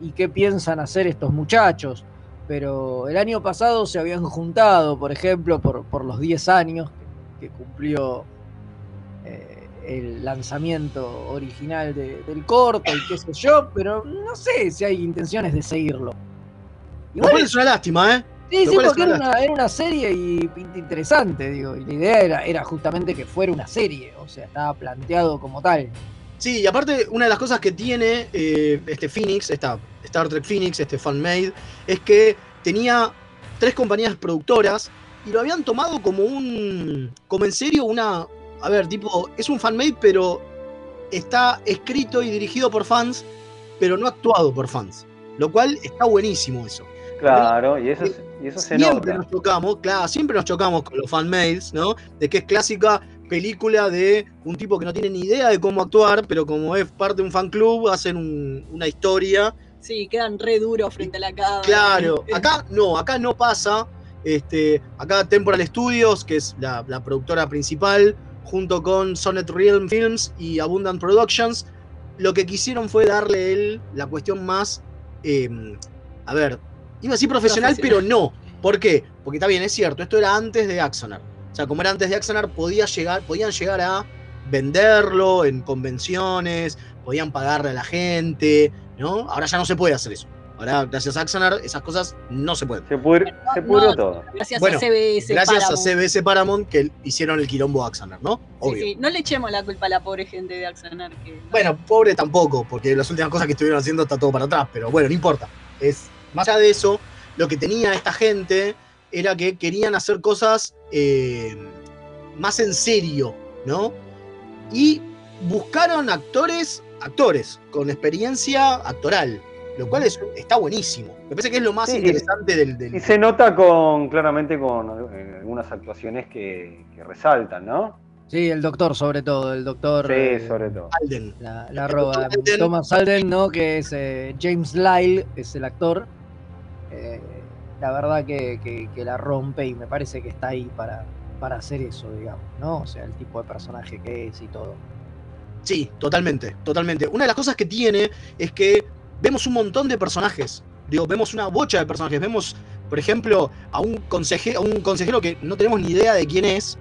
y qué piensan hacer estos muchachos. Pero el año pasado se habían juntado, por ejemplo, por, por los 10 años que, que cumplió el lanzamiento original de- del corto y qué sé yo, pero no sé si hay intenciones de seguirlo.
Lo cual es una lástima, ¿eh?
Sí, sí, porque era una, era una serie y interesante, digo. Y la idea era, era justamente que fuera una serie, o sea, estaba planteado como tal.
Sí, y aparte, una de las cosas que tiene eh, este Phoenix, esta Star Trek Phoenix, este fanmade, es que tenía tres compañías productoras y lo habían tomado como un. como en serio una. A ver, tipo, es un fanmade, pero está escrito y dirigido por fans, pero no actuado por fans. Lo cual está buenísimo eso.
Claro, y eso, es- y eso se
siempre nos chocamos, claro, siempre nos chocamos con los fanmades, ¿no? De que es clásica película de un tipo que no tiene ni idea de cómo actuar, pero como es parte de un fan club, hacen un- una historia.
Sí, quedan re duros frente a la cámara.
Claro, (laughs) acá no, acá no pasa. Este, acá Temporal Studios, que es la, la productora principal, junto con Sonnet Realm Films y Abundant Productions, lo que quisieron fue darle él la cuestión más, eh, a ver, iba a decir profesional, pero no. ¿Por qué? Porque está bien, es cierto, esto era antes de Axonar. O sea, como era antes de Axonar, podía llegar, podían llegar a venderlo en convenciones, podían pagarle a la gente, ¿no? Ahora ya no se puede hacer eso. Ahora, gracias a Axonar, esas cosas no se pueden.
Se, pudri- se pudrió todo.
Gracias
Bueno,
a CBS.
Gracias
Paramount.
a CBS Paramount que hicieron el quilombo Axonar, ¿no?
Sí,
Obvio.
sí, No le echemos la culpa a la pobre gente de Axanar. Que...
Bueno, pobre tampoco, porque las últimas cosas que estuvieron haciendo está todo para atrás, pero bueno, no importa. Es, más allá de eso, lo que tenía esta gente era que querían hacer cosas eh, más en serio, ¿no? Y buscaron actores, actores con experiencia actoral, lo cual es- está buenísimo. Me parece que es lo más
Sí, y-
interesante del, del-
Y se nota con claramente con eh, algunas actuaciones que, que resaltan, ¿no?
Sí, el doctor sobre todo, el doctor...
Sí,
eh,
sobre todo.
Alden.
La, roba.
doctor Alden.
Thomas Alden, ¿no? Que es eh, James Lyle, es el actor. Eh, la verdad que, que- que la rompe y me parece que está ahí para, para hacer eso, digamos, ¿no? O sea, el tipo de personaje que es y todo.
Sí, totalmente, totalmente. Una de las cosas que tiene es que vemos un montón de personajes. Digo, vemos una bocha de personajes. Vemos, por ejemplo, a un, a un consejero que no tenemos ni idea de quién es,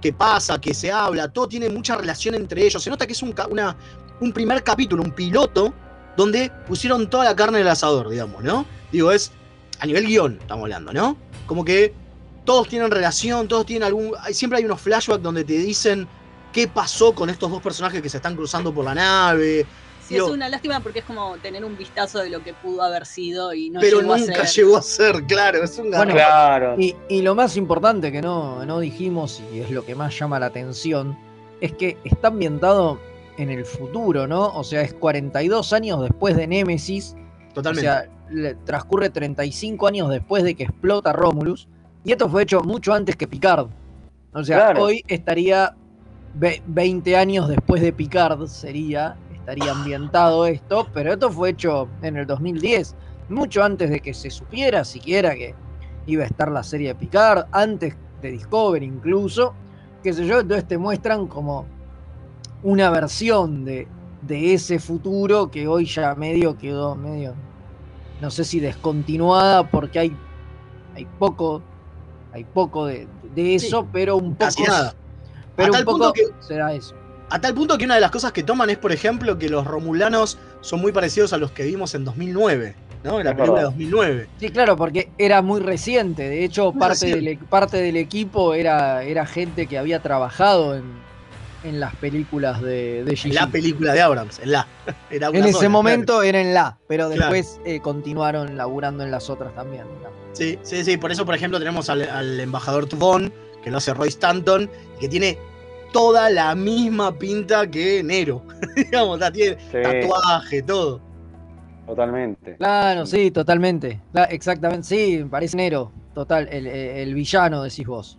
qué pasa, qué se habla, todo tiene mucha relación entre ellos. Se nota que es un, una- un primer capítulo, un piloto, donde pusieron toda la carne del asador, digamos, ¿no? Digo, es a nivel guion, estamos hablando, ¿no? Como que todos tienen relación, todos tienen algún. Siempre hay unos flashbacks donde te dicen qué pasó con estos dos personajes que se están cruzando por la nave.
Sí,
Digo,
es una lástima porque es como tener un vistazo de lo que pudo haber sido y no
pero
llegó a
nunca
ser.
llegó a ser, claro, es un
Bueno,
garrón.
Y, y lo más importante que no, no dijimos, y es lo que más llama la atención, es que está ambientado en el futuro, ¿no? O sea, es 42 años después de Némesis.
Totalmente.
O sea, le- transcurre 35 años después de que explota Romulus. Y esto fue hecho mucho antes que Picard. O sea,
Claro.
hoy estaría ve- 20 años después de Picard, sería, estaría ambientado esto, pero esto fue hecho en el 2010, mucho antes de que se supiera siquiera que iba a estar la serie de Picard, antes de Discovery incluso, qué sé yo, entonces te muestran como una versión de, de ese futuro que hoy ya medio quedó medio, no sé si descontinuada porque hay, hay poco, hay poco de, de eso, pero un poco,
Casi nada.
pero un poco
punto que-
será eso.
A tal punto que una de las cosas que toman es, por ejemplo, que los romulanos son muy parecidos a los que vimos en 2009, ¿no? En la película de
verdad.
2009.
Sí, claro, porque era muy reciente. De hecho,
Muy
parte del,
reciente.
e- parte del equipo era, era gente que había trabajado en, en las películas de, de
En la película de Abrams, en la. (laughs) Era una
En ese
sola,
momento era en la, pero
Claro.
después eh, continuaron laburando en las otras también. digamos.
Sí, sí, sí. Por eso, por ejemplo, tenemos al, al embajador Tuvon, que lo hace Roy Stanton, y que tiene toda la misma pinta que Nero. (laughs) Digamos, la tiene
Sí.
tatuaje, todo.
Totalmente.
Claro, sí, totalmente. Exactamente, sí, parece Nero. Total, el, el villano, decís vos.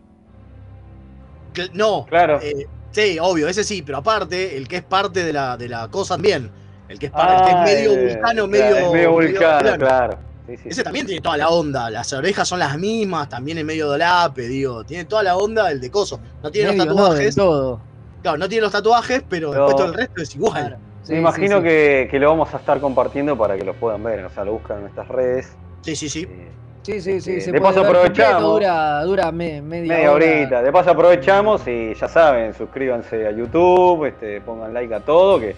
Que- No,
Claro.
eh, sí, obvio, ese sí, pero aparte, el que es parte de la, de la cosa también. El que es, par- el que es
Ah,
medio
eh,
vulcano,
claro,
medio.
es medio vulcano, claro. Sí, sí,
Ese
sí.
también tiene toda la onda. Las orejas son las mismas, también es medio dolape, digo. Tiene toda la onda el de coso. No tiene
Medio,
los
no,
tatuajes.
todo.
Claro, no tiene los tatuajes, pero,
Pero-
después todo el resto es igual.
Me imagino Que, que lo vamos a estar compartiendo para que lo puedan ver. O sea, lo buscan en nuestras redes.
Sí, sí, sí.
Sí, sí, sí.
Eh,
se
de
puede
paso aprovechamos.
Dura, dura me- media,
Media
hora.
horita. De paso aprovechamos y ya saben, suscríbanse a YouTube, este, pongan like a todo, que,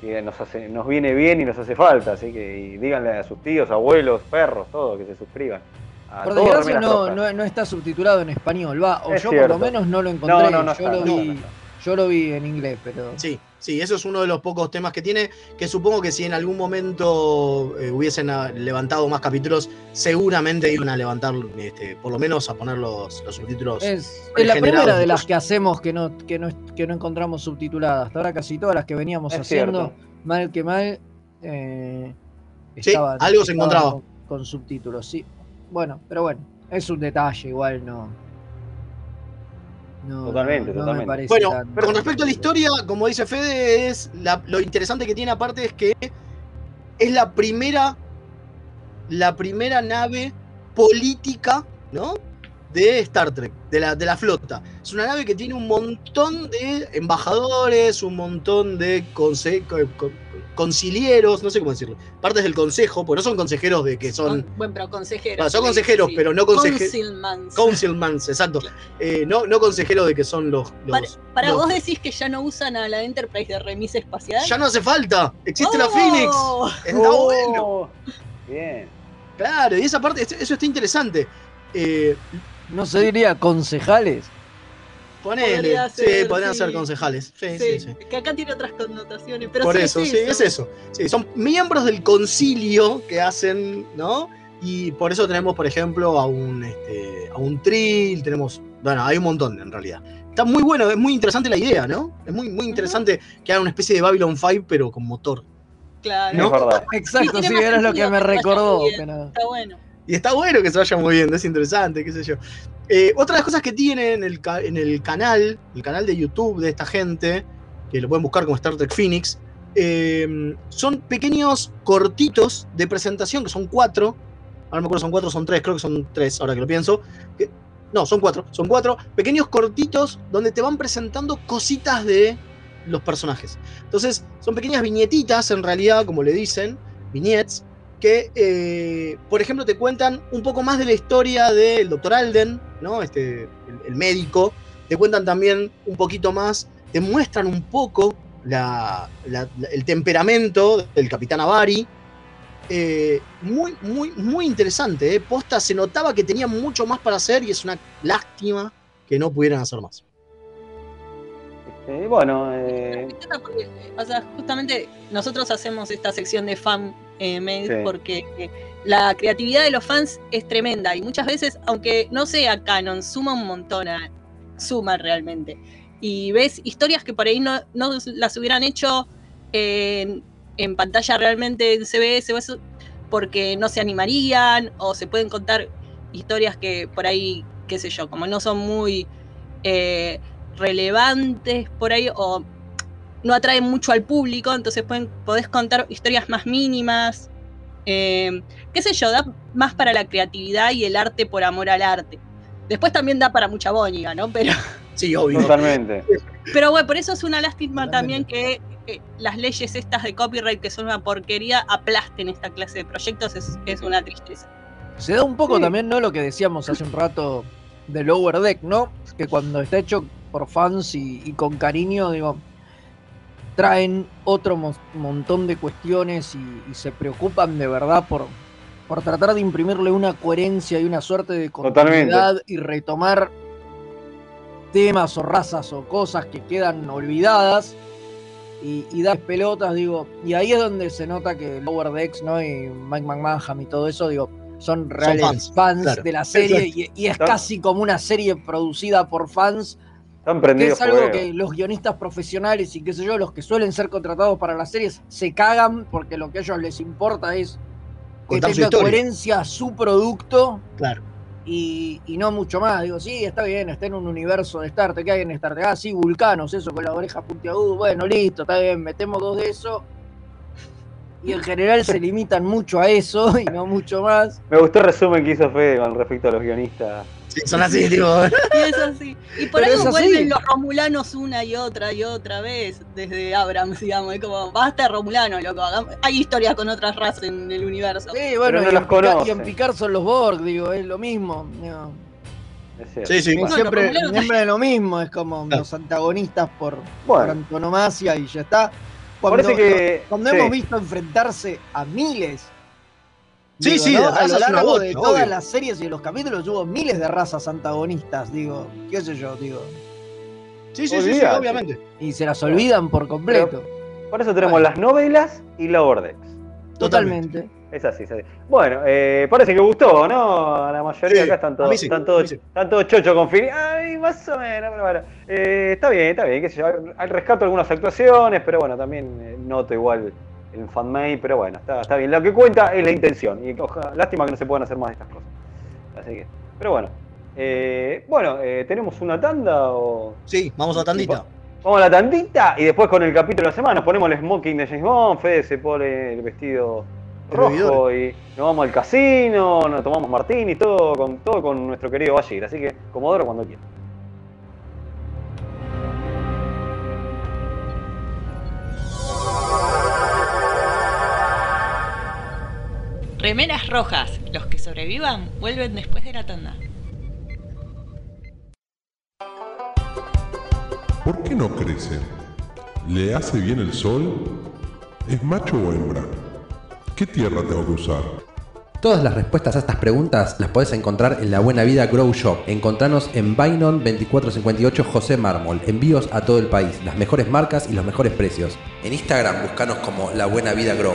que nos, hace, nos viene bien y nos hace falta. Así que y díganle a sus tíos, abuelos, perros, todos que se suscriban. A
Por
todo
desgracia no, no, no está subtitulado en español, va, o
Es
yo
cierto.
por lo menos no lo encontré,
No, no, no
yo,
está,
lo
no
vi, yo lo vi en inglés, pero
Sí, sí, eso es uno de los pocos temas que tiene, que supongo que si en algún momento eh, hubiesen ah, levantado más capítulos, seguramente iban a levantar, este, por lo menos a poner los, los subtítulos.
es, es la primera de las que hacemos que no, que, no, que no encontramos subtituladas. Hasta ahora casi todas las que veníamos
Es
haciendo,
cierto.
mal que mal, eh,
Sí,
estaban-
algo se encontraba.
Con, con subtítulos, sí. Bueno, pero bueno, es un detalle, igual no. No
Totalmente,
no- no me
totalmente.
Bueno,
tan-
con respecto a la historia, como dice Fede, es la- lo interesante que tiene aparte es que es la primera, la primera nave política, ¿no? De Star Trek, de la, de la flota. Es una nave que tiene un montón de embajadores, un montón de conse- co- co- concilieros, no sé cómo decirlo, partes del consejo, porque no son consejeros de que son...
Bueno, pero consejeros.
Bueno, son consejeros,
sí.
pero no conseje-
Councilmans.
Councilmans, exacto. Eh, no, no consejeros de que son los... los-
Para, para
los-
vos decís que ya no usan a la Enterprise de remisa espacial.
Ya no hace falta. Existe la
¡Oh!
Phoenix. Está
Oh,
bueno.
Bien.
Claro, y esa parte, eso está interesante. Eh,
No se diría concejales.
Ponele.
Podría
sí,
ser,
podrían
sí.
ser concejales. Sí, sí,
Sí,
sí.
que acá tiene otras connotaciones, pero
Por
sí,
eso, sí, es eso. Sí, son miembros del concilio que hacen, ¿no? Y por eso tenemos, por ejemplo, a un, este, a un Trill, tenemos, bueno, hay un montón en realidad. Está muy bueno, es muy interesante la idea, ¿no? Es muy, muy interesante que haga una especie de Babylon 5, pero con motor.
Claro.
¿No?
Es verdad.
Exacto, sí, era lo que me recordó.
muy bien.
pero-
Está bueno.
Y está bueno que se vaya moviendo, es interesante, qué sé yo. Eh, otra de las cosas que tiene en el, en el canal, el canal de YouTube de esta gente, que lo pueden buscar como Star Trek Phoenix, eh, son pequeños cortitos de presentación, que son cuatro. Ahora me acuerdo, son cuatro, son tres, creo que son tres, ahora que lo pienso. No, son cuatro, son cuatro pequeños cortitos donde te van presentando cositas de los personajes. Entonces, son pequeñas viñetitas, en realidad, como le dicen, vignettes, que, eh, por ejemplo, te cuentan un poco más de la historia del doctor Alden, ¿no? Este, el, el médico. Te cuentan también un poquito más, te muestran un poco la- la- la- el temperamento del capitán Avari. Eh, muy, muy, muy interesante. ¿eh? Posta se notaba que tenía mucho más para hacer y es una lástima que no pudieran hacer más.
Eh, bueno, eh,
o sea, justamente nosotros hacemos esta sección de fan eh,
Sí.
porque eh, la creatividad de los fans es tremenda y muchas veces, aunque no sea canon, suma un montón, a- suma realmente. Y ves historias que por ahí no, no las hubieran hecho en, en pantalla realmente en CBS o eso, porque no se animarían o se pueden contar historias que por ahí, qué sé yo, como no son muy eh, relevantes por ahí o no atraen mucho al público, entonces pueden, podés contar historias más mínimas, eh, qué sé yo, da más para la creatividad y el arte por amor al arte. Después también da para mucha bóniga, ¿no? Pero, (laughs)
Sí, obvio.
totalmente.
pero bueno, por eso es una lástima también que eh, las leyes estas de copyright, que son una porquería, aplasten esta clase de proyectos, es, es una tristeza.
Se da un poco también, ¿no? Lo que decíamos hace un rato de Lower Deck, ¿no? Que cuando está hecho por fans y, y con cariño, digo, traen otro mo- montón de cuestiones y, y se preocupan de verdad por, por tratar de imprimirle una coherencia y una suerte de
Totalmente.
continuidad y retomar temas o razas o cosas que quedan olvidadas y, y dar pelotas, digo, y ahí es donde se nota que Lower Decks, ¿no? Y Mike McMahon y todo eso, digo, son reales
fans,
fans,
claro.
de la serie y, y es casi como una serie producida por fans,
Están
que es algo que los guionistas profesionales y qué sé yo, los que suelen ser contratados para las series, se cagan porque lo que a ellos les importa es que tenga
historia.
coherencia a su producto
Claro.
y, y no mucho más. Digo, sí, está bien, está en un universo de Star Trek, ¿qué hay en Star Trek? Ah, sí, vulcanos, eso con la oreja puntiaguda. Bueno, listo, está bien, metemos dos de eso. Y en general se limitan mucho a eso y no mucho más.
Me gustó el resumen que hizo Fede con respecto a los guionistas.
Son así, tipo.
Y es así. Y por
Pero
algo
es así.
vuelven los romulanos una y otra y otra vez, desde Abrams, digamos. Es como, basta romulano, loco. Hay historias con otras razas en el universo.
Sí, bueno,
no
y,
los
en Picard, y en Picard son los Borg, digo, es lo mismo. digo.
Es.
Sí, sí.
Siempre, siempre es lo mismo, es como
Claro.
los antagonistas por, por
Bueno,
antonomasia y ya está. Cuando,
parece que.
cuando
sí.
hemos visto enfrentarse a miles.
Sí, sí,
¿no?
de
a lo largo de todas las series y los capítulos hubo miles de razas antagonistas, digo, qué sé yo, digo.
Sí, sí, sí, sí, obviamente.
Y se las olvidan por completo.
Por eso tenemos
Bueno.
las novelas y la Vortex.
Totalmente.
Es así, es así. Bueno, eh, parece que gustó, ¿no? A la mayoría
Sí,
acá están todos,
sí,
están todos, están todos con Fini. Ay, más o menos, pero bueno. Eh, está bien, está bien, qué sé yo. Rescato algunas actuaciones, pero bueno, también eh, noto igual el fanmade, pero bueno, está, está bien. Lo que cuenta es la intención. Y ojalá, lástima que no se puedan hacer más de estas cosas. Así que, pero bueno. Eh, bueno, eh, ¿tenemos una tanda o...?
Sí, vamos a tandita.
Vamos a la tandita y después con el capítulo de la semana nos ponemos el smoking de James Bond, Fede se pone el vestido rojo y nos vamos al casino, nos tomamos Martín y todo con todo con nuestro querido Bashir. Así que, Comodoro cuando quiera.
Remeras rojas. Los que sobrevivan vuelven después de la tanda.
¿Por qué no crece? ¿Le hace bien el sol? ¿Es macho o hembra? ¿Qué tierra tengo que usar?
Todas las respuestas a estas preguntas las podés encontrar en La Buena Vida Grow Shop. Encontranos en Bainon 2458 José Mármol. Envíos a todo el país, las mejores marcas y los mejores precios. En Instagram buscanos como La Buena Vida Grow.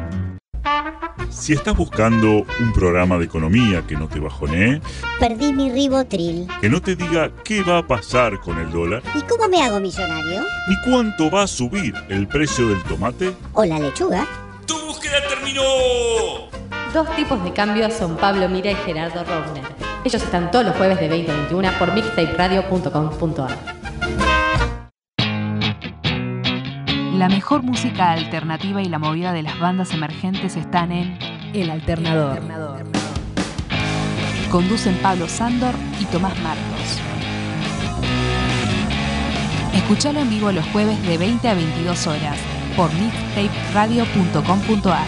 Si estás buscando un programa de economía que no te bajonee,
Perdí mi ribotril.
que no te diga qué va a pasar con el dólar,
¿Y cómo me hago millonario?
ni cuánto va a subir el precio del tomate,
¿O la lechuga?
¡Tu búsqueda terminó!
Dos tipos de cambios son Pablo Mira y Gerardo Rovner. Ellos están todos los jueves de 20 a 21 por mixtaperadio.com.ar.
La mejor música alternativa y la movida de las bandas emergentes están en El Alternador. Conducen Pablo Sándor y Tomás Marcos. Escuchalo en vivo los jueves de 20 a 22 horas por mixtaperadio.com.ar.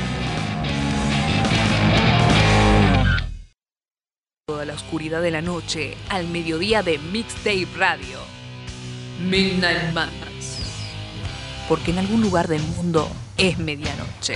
Toda la oscuridad de la noche al mediodía de Mixtape Radio. Midnight Madness. Porque en algún lugar del mundo es medianoche.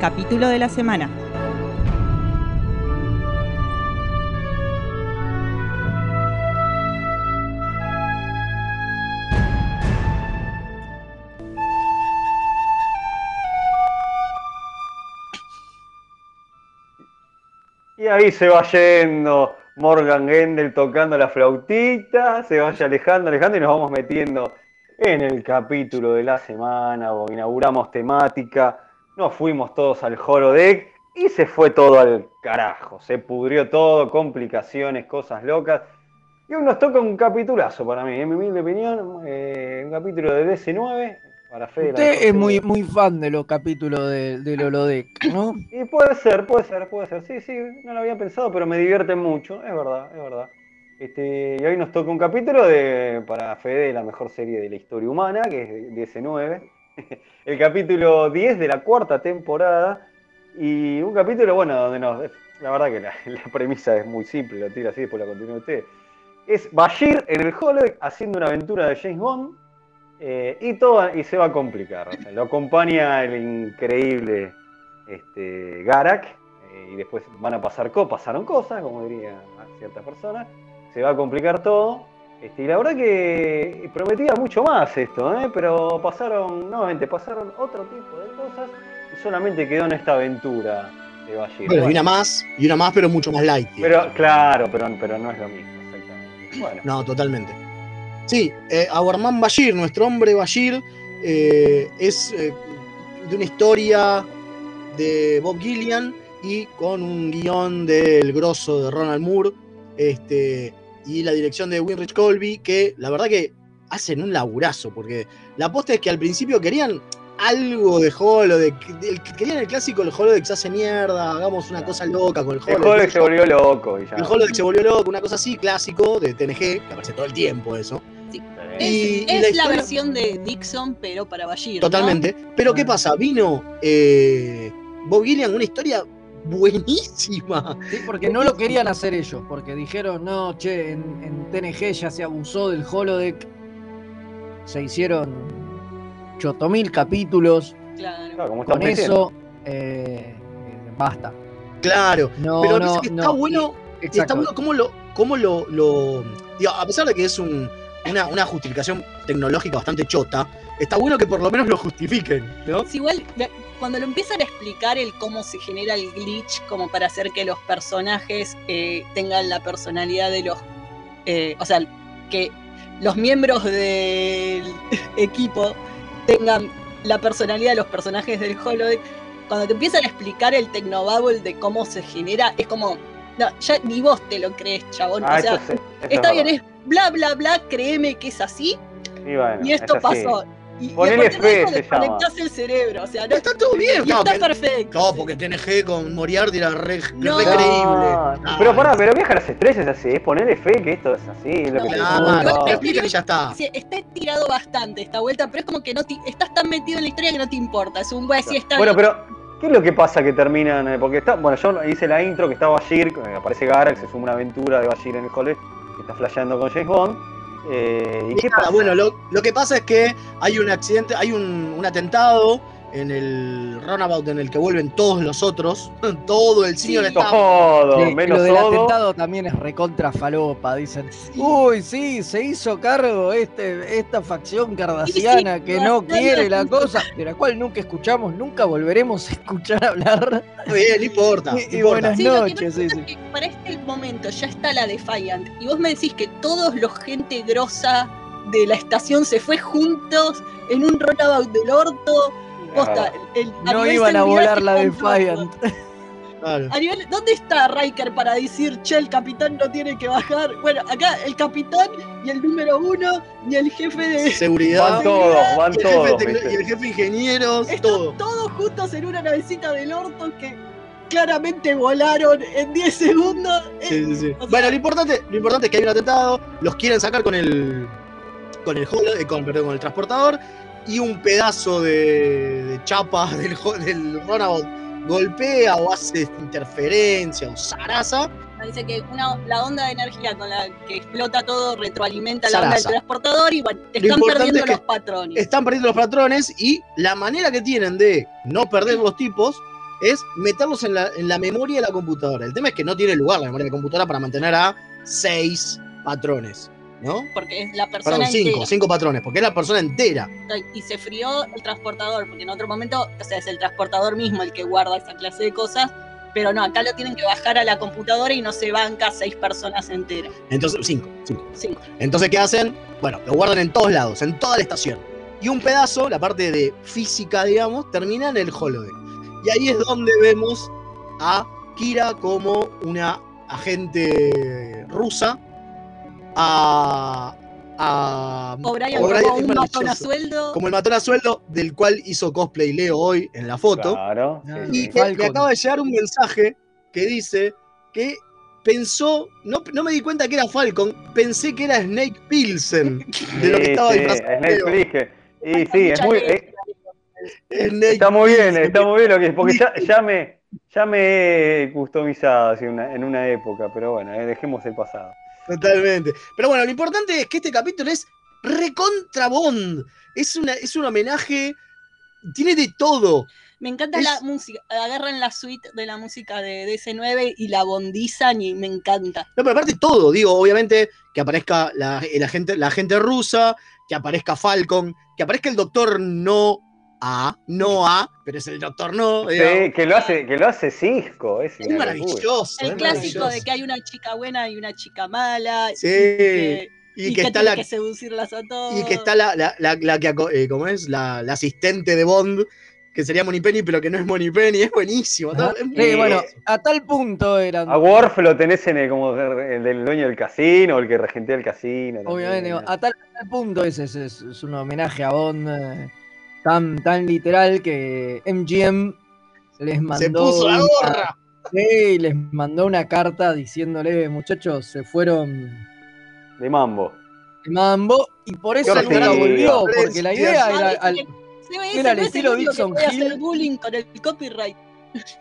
Capítulo de la semana.
Y ahí se va yendo Morgan Gendel tocando la flautita, se vaya alejando, alejando y nos vamos metiendo en el capítulo de la semana, o inauguramos temática, nos fuimos todos al holodeck y se fue todo al carajo, se pudrió todo, complicaciones, cosas locas. Y hoy nos toca un capitulazo para mí, en mi humilde opinión, eh, un capítulo de DC9 para Fede.
Usted es muy, muy fan de los capítulos de- del Holodeck, ¿no?
Y puede ser, puede ser, puede ser. Sí, sí, no lo había pensado, pero me divierte mucho, es verdad, es verdad. Este, y hoy nos toca un capítulo de, para Fede, la mejor serie de la historia humana, que es DC9. (laughs) El capítulo 10 de la cuarta temporada. Y un capítulo, bueno, donde nos. La verdad que (laughs) la, premisa es muy simple, lo tiro así, después la continúa usted. Es Bashir en el holodeck haciendo una aventura de James Bond. eh, y todo y se va a complicar. lo acompaña el increíble este, Garak. eh, y después van a pasar cosas, pasaron cosas, como diría ciertas personas. Se va a complicar todo. Este, y la verdad que prometía mucho más esto, ¿eh? pero pasaron, nuevamente, pasaron otro tipo de cosas y solamente quedó en esta aventura de Bashir.
Bueno, y una más, y una más, pero mucho más light.
pero claro, pero, pero no es lo mismo, exactamente. Bueno,
No, totalmente. Sí, eh, Bashir, nuestro hombre Bashir, eh, es eh, de una historia de Bob Gillian y con un guion del grosso de Ronald Moore este, y la dirección de Winrich Colby, que la verdad que hacen un laburazo, porque la posta es que al principio querían algo de holodeck, querían el clásico, el holodeck se hace mierda, hagamos una cosa loca con el
el
holodeck.
holodeck se volvió loco y ya.
El holodeck se volvió loco, una cosa así, clásico de TNG, que aparece todo el tiempo eso.
Es,
Y- y
es
la
la,
historia-
versión de Dixon, pero para Bashir. ¿no?
Totalmente. Pero ¿qué pasa? Vino eh, Bob Gillian, una historia buenísima.
Sí, porque no lo querían hacer ellos, porque dijeron, no, che, en, en TNG ya se abusó del holodeck, se hicieron 8000 capítulos,
Claro.
como
con eso eh, basta.
Claro.
No,
pero
no,
está
no,
bueno. está
exacto.
bueno cómo lo. Cómo lo, lo- digo, a pesar de que es un- una, una justificación tecnológica bastante chota, está bueno que por lo menos lo justifiquen, ¿no?
Es igual, cuando lo empiezan a explicar el cómo se genera el glitch, como para hacer que los personajes eh, tengan la personalidad de los. eh, o sea, que los miembros del (laughs) equipo tengan la personalidad de los personajes del holodeck. Cuando te empiezan a explicar el Tecnobubble de cómo se genera, es como. No, ya ni vos te lo crees, chabón.
Ah,
o sea,
sí,
está
es
bien, es bla, bla, bla, créeme que es así.
Y, bueno,
y esto pasó. Y
Ponele fe, se
desconectás el cerebro. O sea, no,
Está todo bien,
y
no,
está
que-
perfecto.
No, porque TNG con Moriarty era re,
No.
re
No,
creíble.
Pero pará, pero viaja a las estrellas es así, es ponerle fe que esto es así, es lo que
Claro, te y ya está.
Sí, está tirado bastante esta vuelta, pero es como que no te- estás tan metido en la historia que no te importa. Es un güey, sí está
Bueno,
bien.
pero ¿qué es lo que pasa que terminan? Porque está, bueno, yo hice la intro que está Bashir, aparece Garak, se suma una aventura de Bashir en el holodeck, que está flasheando con James Bond. Eh, ¿Y
Y
qué pasa?
Bueno, lo, lo que pasa es que hay un accidente, hay un, un atentado en el runabout en el que vuelven todos los otros, (laughs) todo el senior staff.
Todo,
Sí,
menos
lo del
todo.
atentado también es recontra falopa, dicen. Uy, sí, se hizo cargo este, esta facción cardasiana
Sí, sí,
que no quiere la cosa, de la cual nunca escuchamos, nunca volveremos a escuchar hablar.
Bien, no importa.
Y- y buenas
Sí, lo que
noches,
pasa
sí, sí.
es que para este momento ya está la Defiant y vos me decís que todos los gente grosa de la estación se fue juntos en un runabout del orto. Posta, el- a
No iban a volar la
están
Defiant. (laughs)
Claro.
A nivel, ¿Dónde está Riker para decir, che, el capitán no tiene que bajar? Bueno, acá el capitán y el número uno y el jefe de
Seguridad.
Van todos, van todos.
y el jefe de ingenieros,
Están
todo.
todos juntos en una navecita del orto que claramente volaron en 10 segundos.
Sí, sí, sí.
O sea-
Bueno, lo importante, lo importante es que hay un atentado, los quieren sacar con el con el eh, con, perdón, con el transportador y un pedazo de, de chapa (laughs) del, del runabout golpea o hace interferencia o zaraza.
Dice que una, la onda de energía con la que explota todo retroalimenta la onda del transportador y bueno, te
Lo
están perdiendo
es que
los patrones.
Están perdiendo los patrones y la manera que tienen de no perder los tipos es meterlos en la, en la memoria de la computadora. El tema es que no tiene lugar la memoria de la computadora para mantener a seis patrones, ¿no?
Porque es la persona
Perdón, cinco,
entera.
cinco patrones, porque es la persona entera.
Y se frió el transportador, porque en otro momento, o sea, es el transportador mismo el que guarda esa clase de cosas. Pero no, acá lo tienen que bajar a la computadora y no se banca seis personas enteras.
Entonces, cinco, cinco.
Cinco.
Entonces, ¿qué hacen? Bueno, lo guardan en todos lados, en toda la estación. Y un pedazo, la parte de física, digamos, termina en el holodeck. Y ahí es donde vemos a Kira como una agente rusa. A. a
O'Brien como
es
un matón a
maravilloso.
sueldo.
Como el matón a sueldo, del cual hizo cosplay Leo hoy en la foto.
Claro. sí,
Y
sí.
que me acaba de llegar un mensaje que dice que pensó, no, no me di cuenta que era Falcon, pensé que era Snake Pilsen de lo que
Sí,
estaba
sí. Snake. Y sí, es muy, eh, está muy bien, está muy bien lo que es, porque ya, (laughs) ya me, ya me he customizado así una- en una época, pero bueno, eh, dejemos el pasado.
Totalmente. Pero bueno, lo importante es que este capítulo es recontra Bond. Es, una, es un homenaje, tiene de todo.
Me encanta
Es-
la música. Agarran la suite de la música de DC9 y la bondizan y me encanta.
No, pero aparte todo, digo, obviamente que aparezca la, el agente, la agente rusa, que aparezca Falcon, que aparezca el doctor no A, no A, pero es el doctor no. digamos.
Sí, que lo hace, que lo hace Cisco, es,
maravilloso.
El
es
clásico
maravilloso.
de que hay una chica buena y una chica mala.
Sí,
Y que,
y
y
que
que
está
tiene
la-
que seducirlas a todos.
Y que está la, la, la, la que, eh, ¿cómo es? La, la asistente de Bond, que sería Penny pero que no es Penny es buenísimo.
Sí,
muy
bueno, a tal punto eran.
A Worf lo tenés en el, como el del dueño del casino, el que regentea el casino.
Obviamente, digo, a tal, a tal punto ese es, es- es un homenaje a Bond eh, tan, tan literal que MGM les mandó.
Se puso la
una-
gorra.
Sí, les mandó una carta diciéndole, muchachos, se fueron
De mambo.
de mambo y por eso nunca
horrible.
volvió, porque la idea era. al-
CBS
era
no es
estilo Dixon Hill.
hacer bullying con el copyright.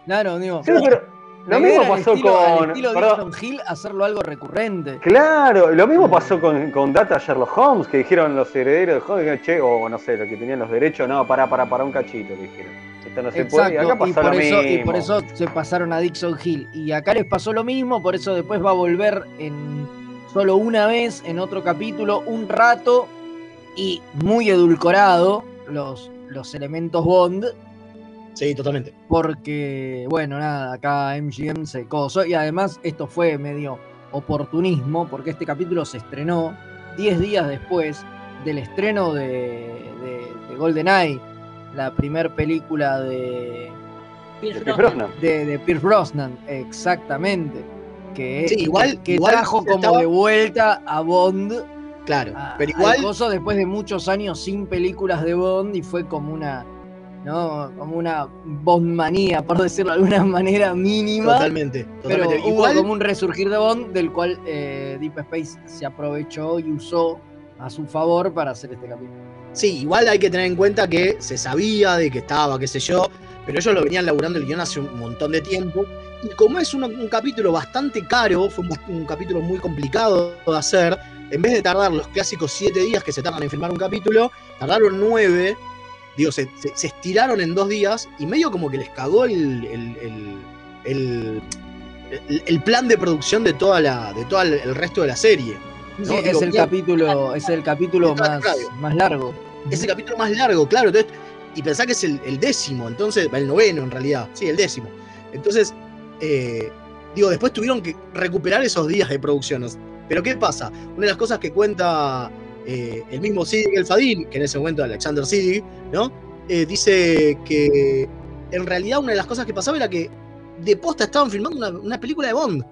Claro, digo.
Sí, pero
la
lo mismo pasó
estilo-
con.
estilo
perdón,
Dixon Hill hacerlo algo recurrente.
Claro, lo mismo pasó con, con Data Sherlock Holmes, que dijeron los herederos de Holmes, che, o no sé, los que tenían los derechos, no, para, para, para un cachito, le dijeron. Esto no se puede, y acá
y
pasó
por,
lo
eso,
mismo.
y por eso se pasaron a Dixon Hill. Y acá les pasó lo mismo, por eso después va a volver en solo una vez, en otro capítulo, un rato, y muy edulcorado los, los elementos Bond,
Sí, totalmente.
porque, bueno, nada, acá MGM se coso. Y además esto fue medio oportunismo, porque este capítulo se estrenó 10 días después del estreno de, de, de GoldenEye, la primer película de,
Pierce
De
Brosnan.
De, de Pierce Brosnan, exactamente. Que,
Sí, igual-
que
igual
trajo como
estaba-
de vuelta a Bond.
Claro,
a-
pero
al
igual.
coso después de muchos años sin películas de Bond y fue como una. ¿No? Como una Bondmanía, por decirlo de alguna manera mínima.
Totalmente,
Pero
totalmente.
hubo
Igual,
como un resurgir de Bond del cual eh, Deep Space se aprovechó y usó a su favor para hacer este capítulo.
sí, igual hay que tener en cuenta que se sabía de que estaba, qué sé yo, pero ellos lo venían laburando el guion hace un montón de tiempo y como es un, un capítulo bastante caro, fue un, un capítulo muy complicado de hacer, en vez de tardar los clásicos siete días que se tardan en filmar un capítulo, tardaron nueve, digo, se, se- se estiraron en dos días y medio como que les cagó el, el, el- el- plan de producción de toda la, de todo el, resto de la serie. ¿no?
Sí,
Digo,
es el capítulo, es el capítulo más, más largo.
es el capítulo más largo, claro. Entonces, y pensá que es el, el décimo, entonces, el noveno en realidad, sí, el décimo. Entonces, eh, digo, después tuvieron que recuperar esos días de producción. Pero ¿qué pasa? Una de las cosas que cuenta eh, el mismo Siddiq El Fadil, que en ese momento Alexander Siddiq, ¿no? Eh, dice que en realidad una de las cosas que pasaba era que de posta estaban filmando una, una película de Bond.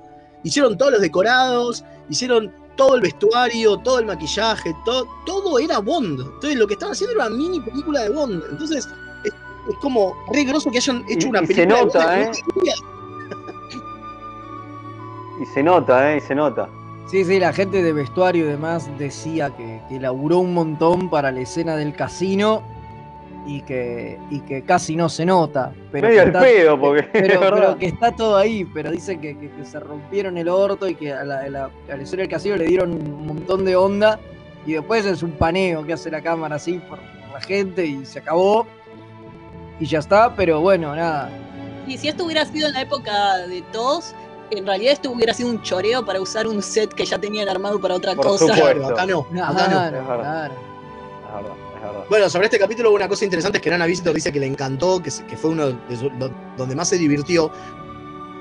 Hicieron todos los decorados, hicieron todo el vestuario, todo el maquillaje, todo, todo era Bond. Entonces lo que estaban haciendo era una mini película de Bond. Entonces es, es como re groso que hayan hecho
Y-
una
y se
película
nota,
de
¿eh?
Bond. (laughs)
Y se nota, ¿eh? Y se nota.
Sí, sí, la gente de vestuario y demás decía que, que laburó un montón para la escena del casino y que, y que casi no se nota. Pero
Medio pedo, porque (laughs) es
pero, que está todo ahí, pero dicen que, que- que se rompieron el orto y que a la, a la, a la escena del casino le dieron un montón de onda y después es un paneo que hace la cámara así por, por la gente y se acabó y ya está, pero bueno, nada.
Y si esto hubiera sido en la época de TOS, en realidad esto hubiera sido un choreo para usar un set que ya tenían armado para otra
Por
cosa.
supuesto.
Acá no, acá no.
Claro, claro.
Es verdad, es verdad.
Bueno, sobre este capítulo una cosa interesante es que Nana Visitor dice que le encantó, que, fue uno de su- do- donde más se divirtió,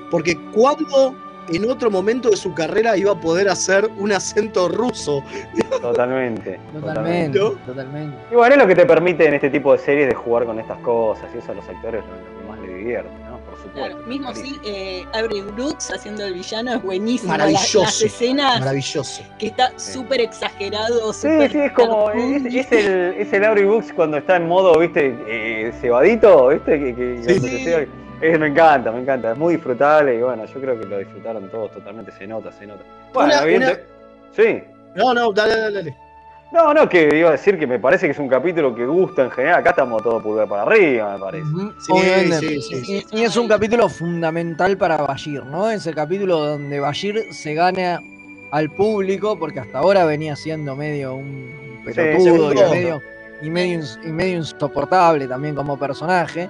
porque cuando en otro momento de su carrera iba a poder hacer un acento ruso.
Totalmente. (laughs)
Totalmente,
¿No?
totalmente.
Y bueno, es lo que te permite en este tipo de series de jugar con estas cosas y eso a los actores es lo que más les divierte, supuesto.
Claro, mismo sí, eh, Avery Brooks haciendo el villano es buenísimo.
Maravilloso.
las escenas
Maravilloso.
que está súper exagerado,
Sí,
súper
sí, es como. Es, es el, es el Aubrey Books cuando está en modo, viste, eh, cebadito, viste, que, que-
Sí,
cuando
sí.
se ceba- es- me encanta, me encanta, es muy disfrutable y bueno, yo creo que lo disfrutaron todos totalmente, se nota, se nota. Bueno,
Una-
evidente- Sí.
No, no, dale, dale, dale.
No, no, que iba a decir que me parece que es un capítulo que gusta en general. Acá estamos todos pulgar para arriba, me parece.
Sí,
obviamente.
sí, sí, sí.
Y, y es un capítulo fundamental para Bashir, ¿no? Es el capítulo donde Bashir se gana al público, porque hasta ahora venía siendo medio un pelotudo y, medio, y, medio, y medio insoportable también como personaje,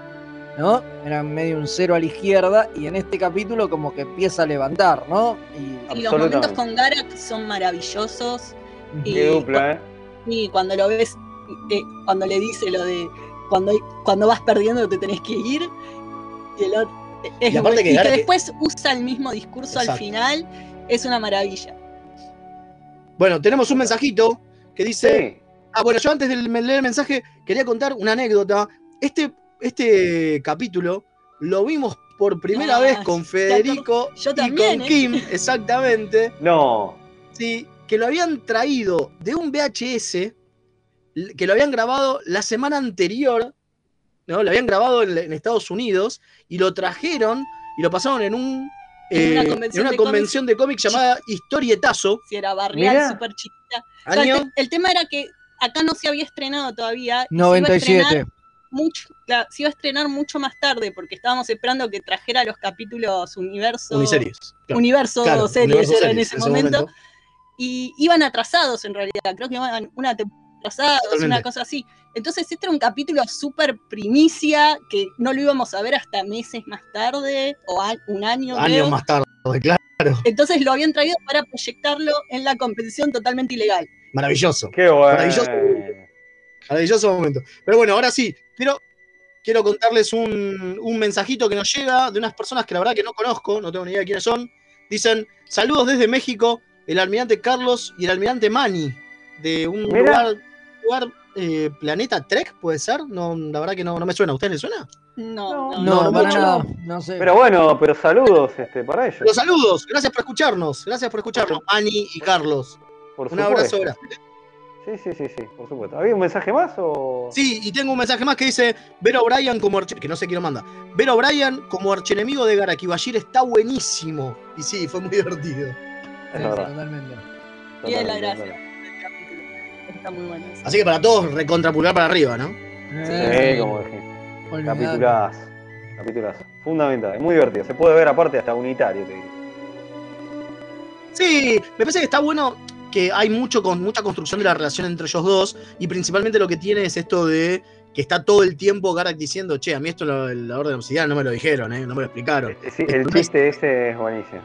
¿no? Era medio un cero a la izquierda, y en este capítulo como que empieza a levantar, ¿no? Y
Y los momentos con Garak son maravillosos. Y
dupla, ¿eh?
Y cuando lo ves, eh, cuando le dice lo de cuando, cuando vas perdiendo te tenés que ir. Y, el otro, es
Y aparte que
Y después usa el mismo discurso al final. Es una maravilla.
Bueno, tenemos un mensajito que dice.
Sí.
Ah, bueno, yo antes de leer el mensaje quería contar una anécdota. Este, este capítulo lo vimos por primera
Ah,
vez con Federico
yo
y con
¿eh?
Kim, exactamente.
No.
Sí, que lo habían traído de un VHS que lo habían grabado la semana anterior, ¿no? Lo habían grabado en, en Estados Unidos y lo trajeron y lo pasaron en un
En una
eh,
convención
en una
de
convención de cómics llamada Historietazo.
Si era barrial, súper chiquita. O sea,
Año
el, te- el tema era que acá no se había estrenado todavía. y se iba a
97.
estrenar Mucho, claro, se iba a estrenar mucho más tarde porque estábamos esperando que trajera los capítulos universo.
Uniseries. claro.
Universo
Claro,
series
Universo
era en ese momento. Y iban atrasados en realidad. Creo que iban una temporada atrasados,
Totalmente.
una cosa así. Entonces, este era un capítulo súper primicia que no lo íbamos a ver hasta meses más tarde o a- un año.
Años
creo.
más tarde, claro.
Entonces lo habían traído para proyectarlo en la competición totalmente ilegal.
Maravilloso.
Qué bueno.
Maravilloso. Maravilloso momento. Pero bueno, ahora sí, quiero, quiero contarles un, un mensajito que nos llega de unas personas que la verdad que no conozco, no tengo ni idea de quiénes son. Dicen, saludos desde México, el almirante Carlos y el almirante Mani, de un
Mira.
lugar, lugar, eh, planeta Trek, ¿puede ser? No, la verdad que no, no me suena. ¿A ustedes les suena?
No, no,
No,
no, mucho
sé.
Pero bueno, pero saludos este, para ellos.
Los saludos, gracias por escucharnos, gracias por escucharnos, Mani y Carlos.
Por
Un abrazo grande.
Sí, sí, sí, sí, por supuesto. ¿Había un mensaje más o...?
Sí, y tengo un mensaje más que dice, Ver O'Brien como arch- que no sé quién lo manda. Ver O'Brien como archenemigo de Garak y Bashir está buenísimo. Y sí, fue muy divertido.
Es
Sí,
verdad.
totalmente.
Y es la gracia del capítulo. Está muy bueno. eso.
Así que para todos, recontrapulgar para arriba, ¿no?
Sí, como dije.
Olvidate.
Capitulazo. Capitulazo. Fundamental, es muy divertido. Se puede ver aparte hasta unitario, te digo.
Sí, me parece que está bueno que hay mucho con mucha construcción de la relación entre ellos dos y principalmente lo que tiene es esto de que está todo el tiempo Garak diciendo, che, a mí esto lo- la orden obsidiana no me lo dijeron, ¿eh? no me lo explicaron.
Sí, el
Entonces-
chiste ese es buenísimo.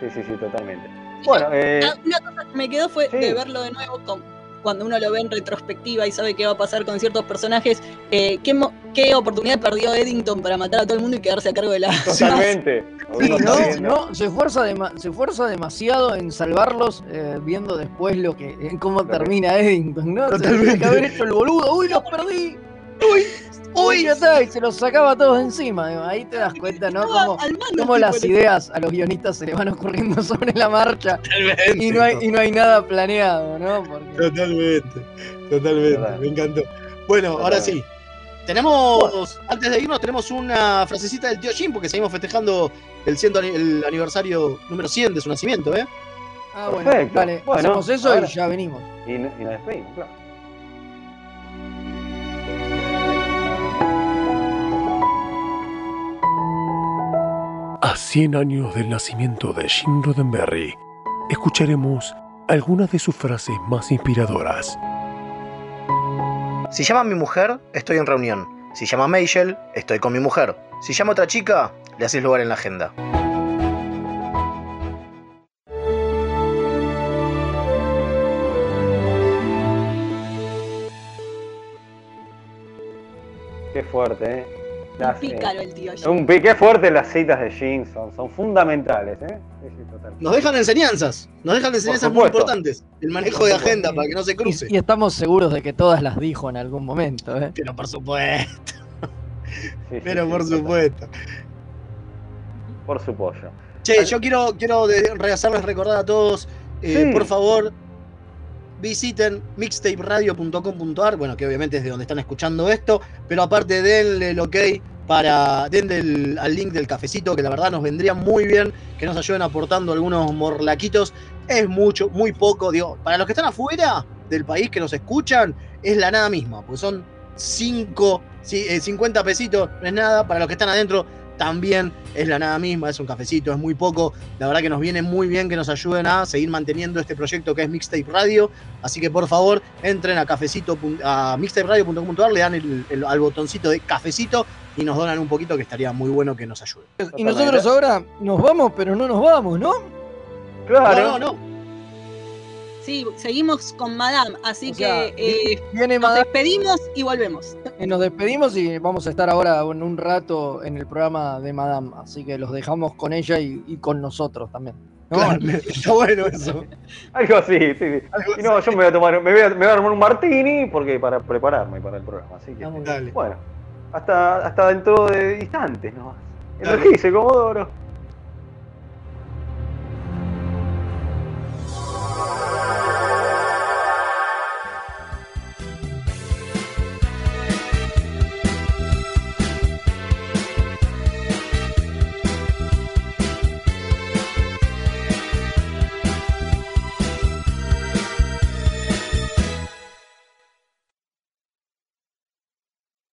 Sí, sí, sí, totalmente. Bueno, eh,
Ah, Una cosa que me quedó fue de verlo de nuevo con- cuando uno lo ve en retrospectiva y sabe qué va a pasar con ciertos personajes. eh, ¿qué, mo- qué oportunidad perdió Eddington para matar a todo el mundo y quedarse a cargo de la.
totalmente.
Sí, no, no, se esfuerza, se esfuerza demasiado en salvarlos, eh, viendo después lo que, en cómo termina Eddington, ¿no? Se
Totalmente.
tenía que haber hecho el boludo, uy, los perdí, uy, uy, ya está, y se los sacaba todos encima. digo, Ahí te das cuenta, ¿no? Cómo, cómo las ideas a los guionistas se le van ocurriendo (laughs) sobre la marcha y no hay, y no hay nada planeado, ¿no? Porque-
Totalmente, totalmente, me encantó. Bueno, ahora sí. Tenemos, antes de irnos, tenemos una frasecita del tío Jim, porque seguimos festejando el, ciento el aniversario número 100 de su nacimiento, ¿eh?
Ah, bueno,
Perfecto.
dale,
Bueno,
hacemos eso
ahora-
y ya venimos.
Y, no- y nos despedimos, claro.
A 100 años del nacimiento de Jim Roddenberry, escucharemos algunas de sus frases más inspiradoras.
Si llama a mi mujer, estoy en reunión. Si llama a Michelle, estoy con mi mujer. Si llama a otra chica, le haces lugar en la agenda.
Qué fuerte, ¿eh? Las, eh,
Pícaro el tío Jim.
un pi- qué fuerte las citas de Jim son, fundamentales, ¿eh?
Nos dejan enseñanzas, nos dejan enseñanzas muy importantes. El manejo de agenda para que no se cruce.
Y, y estamos seguros de que todas las dijo en algún momento, ¿eh?
Pero por supuesto. (laughs)
Sí,
Pero
sí,
por supuesto.
Por su pollo.
Che, yo quiero, quiero hacerles recordar a todos, eh,
Sí.
por favor, visiten mixtaperadio.com.ar, bueno, que obviamente es de donde están escuchando esto, pero aparte denle el ok para, denle el- al link del cafecito, que la verdad nos vendría muy bien que nos ayuden aportando algunos morlaquitos. Es mucho, muy poco, digo, para los que están afuera del país que nos escuchan, es la nada misma, porque son 5, 50 pesitos, no es nada, para los que están adentro también es la nada misma, es un cafecito, es muy poco. La verdad que nos viene muy bien que nos ayuden a seguir manteniendo este proyecto que es Mixtape Radio. Así que por favor, entren a cafecito a mixtaperadio.com.ar, le dan el, el- al botoncito de cafecito y nos donan un poquito que estaría muy bueno que nos ayuden.
Y nosotros ahora nos vamos, pero no nos vamos, ¿no?
Claro.
No, no, no.
Sí, seguimos con Madame, así
O sea,
que eh,
viene
nos
Madame.
despedimos y volvemos.
Y nos despedimos y vamos a estar ahora en un rato en el programa de Madame, así que los dejamos con ella y, y con nosotros también. ¿no? (laughs)
Está bueno eso. (laughs)
Algo así, sí, sí. Y no, yo me voy a tomar, me voy a, me voy a armar un martini porque para prepararme para el programa. Así que,
Dale.
bueno, hasta, hasta dentro de instantes, ¿no?
Dale.
Energice, Comodoro.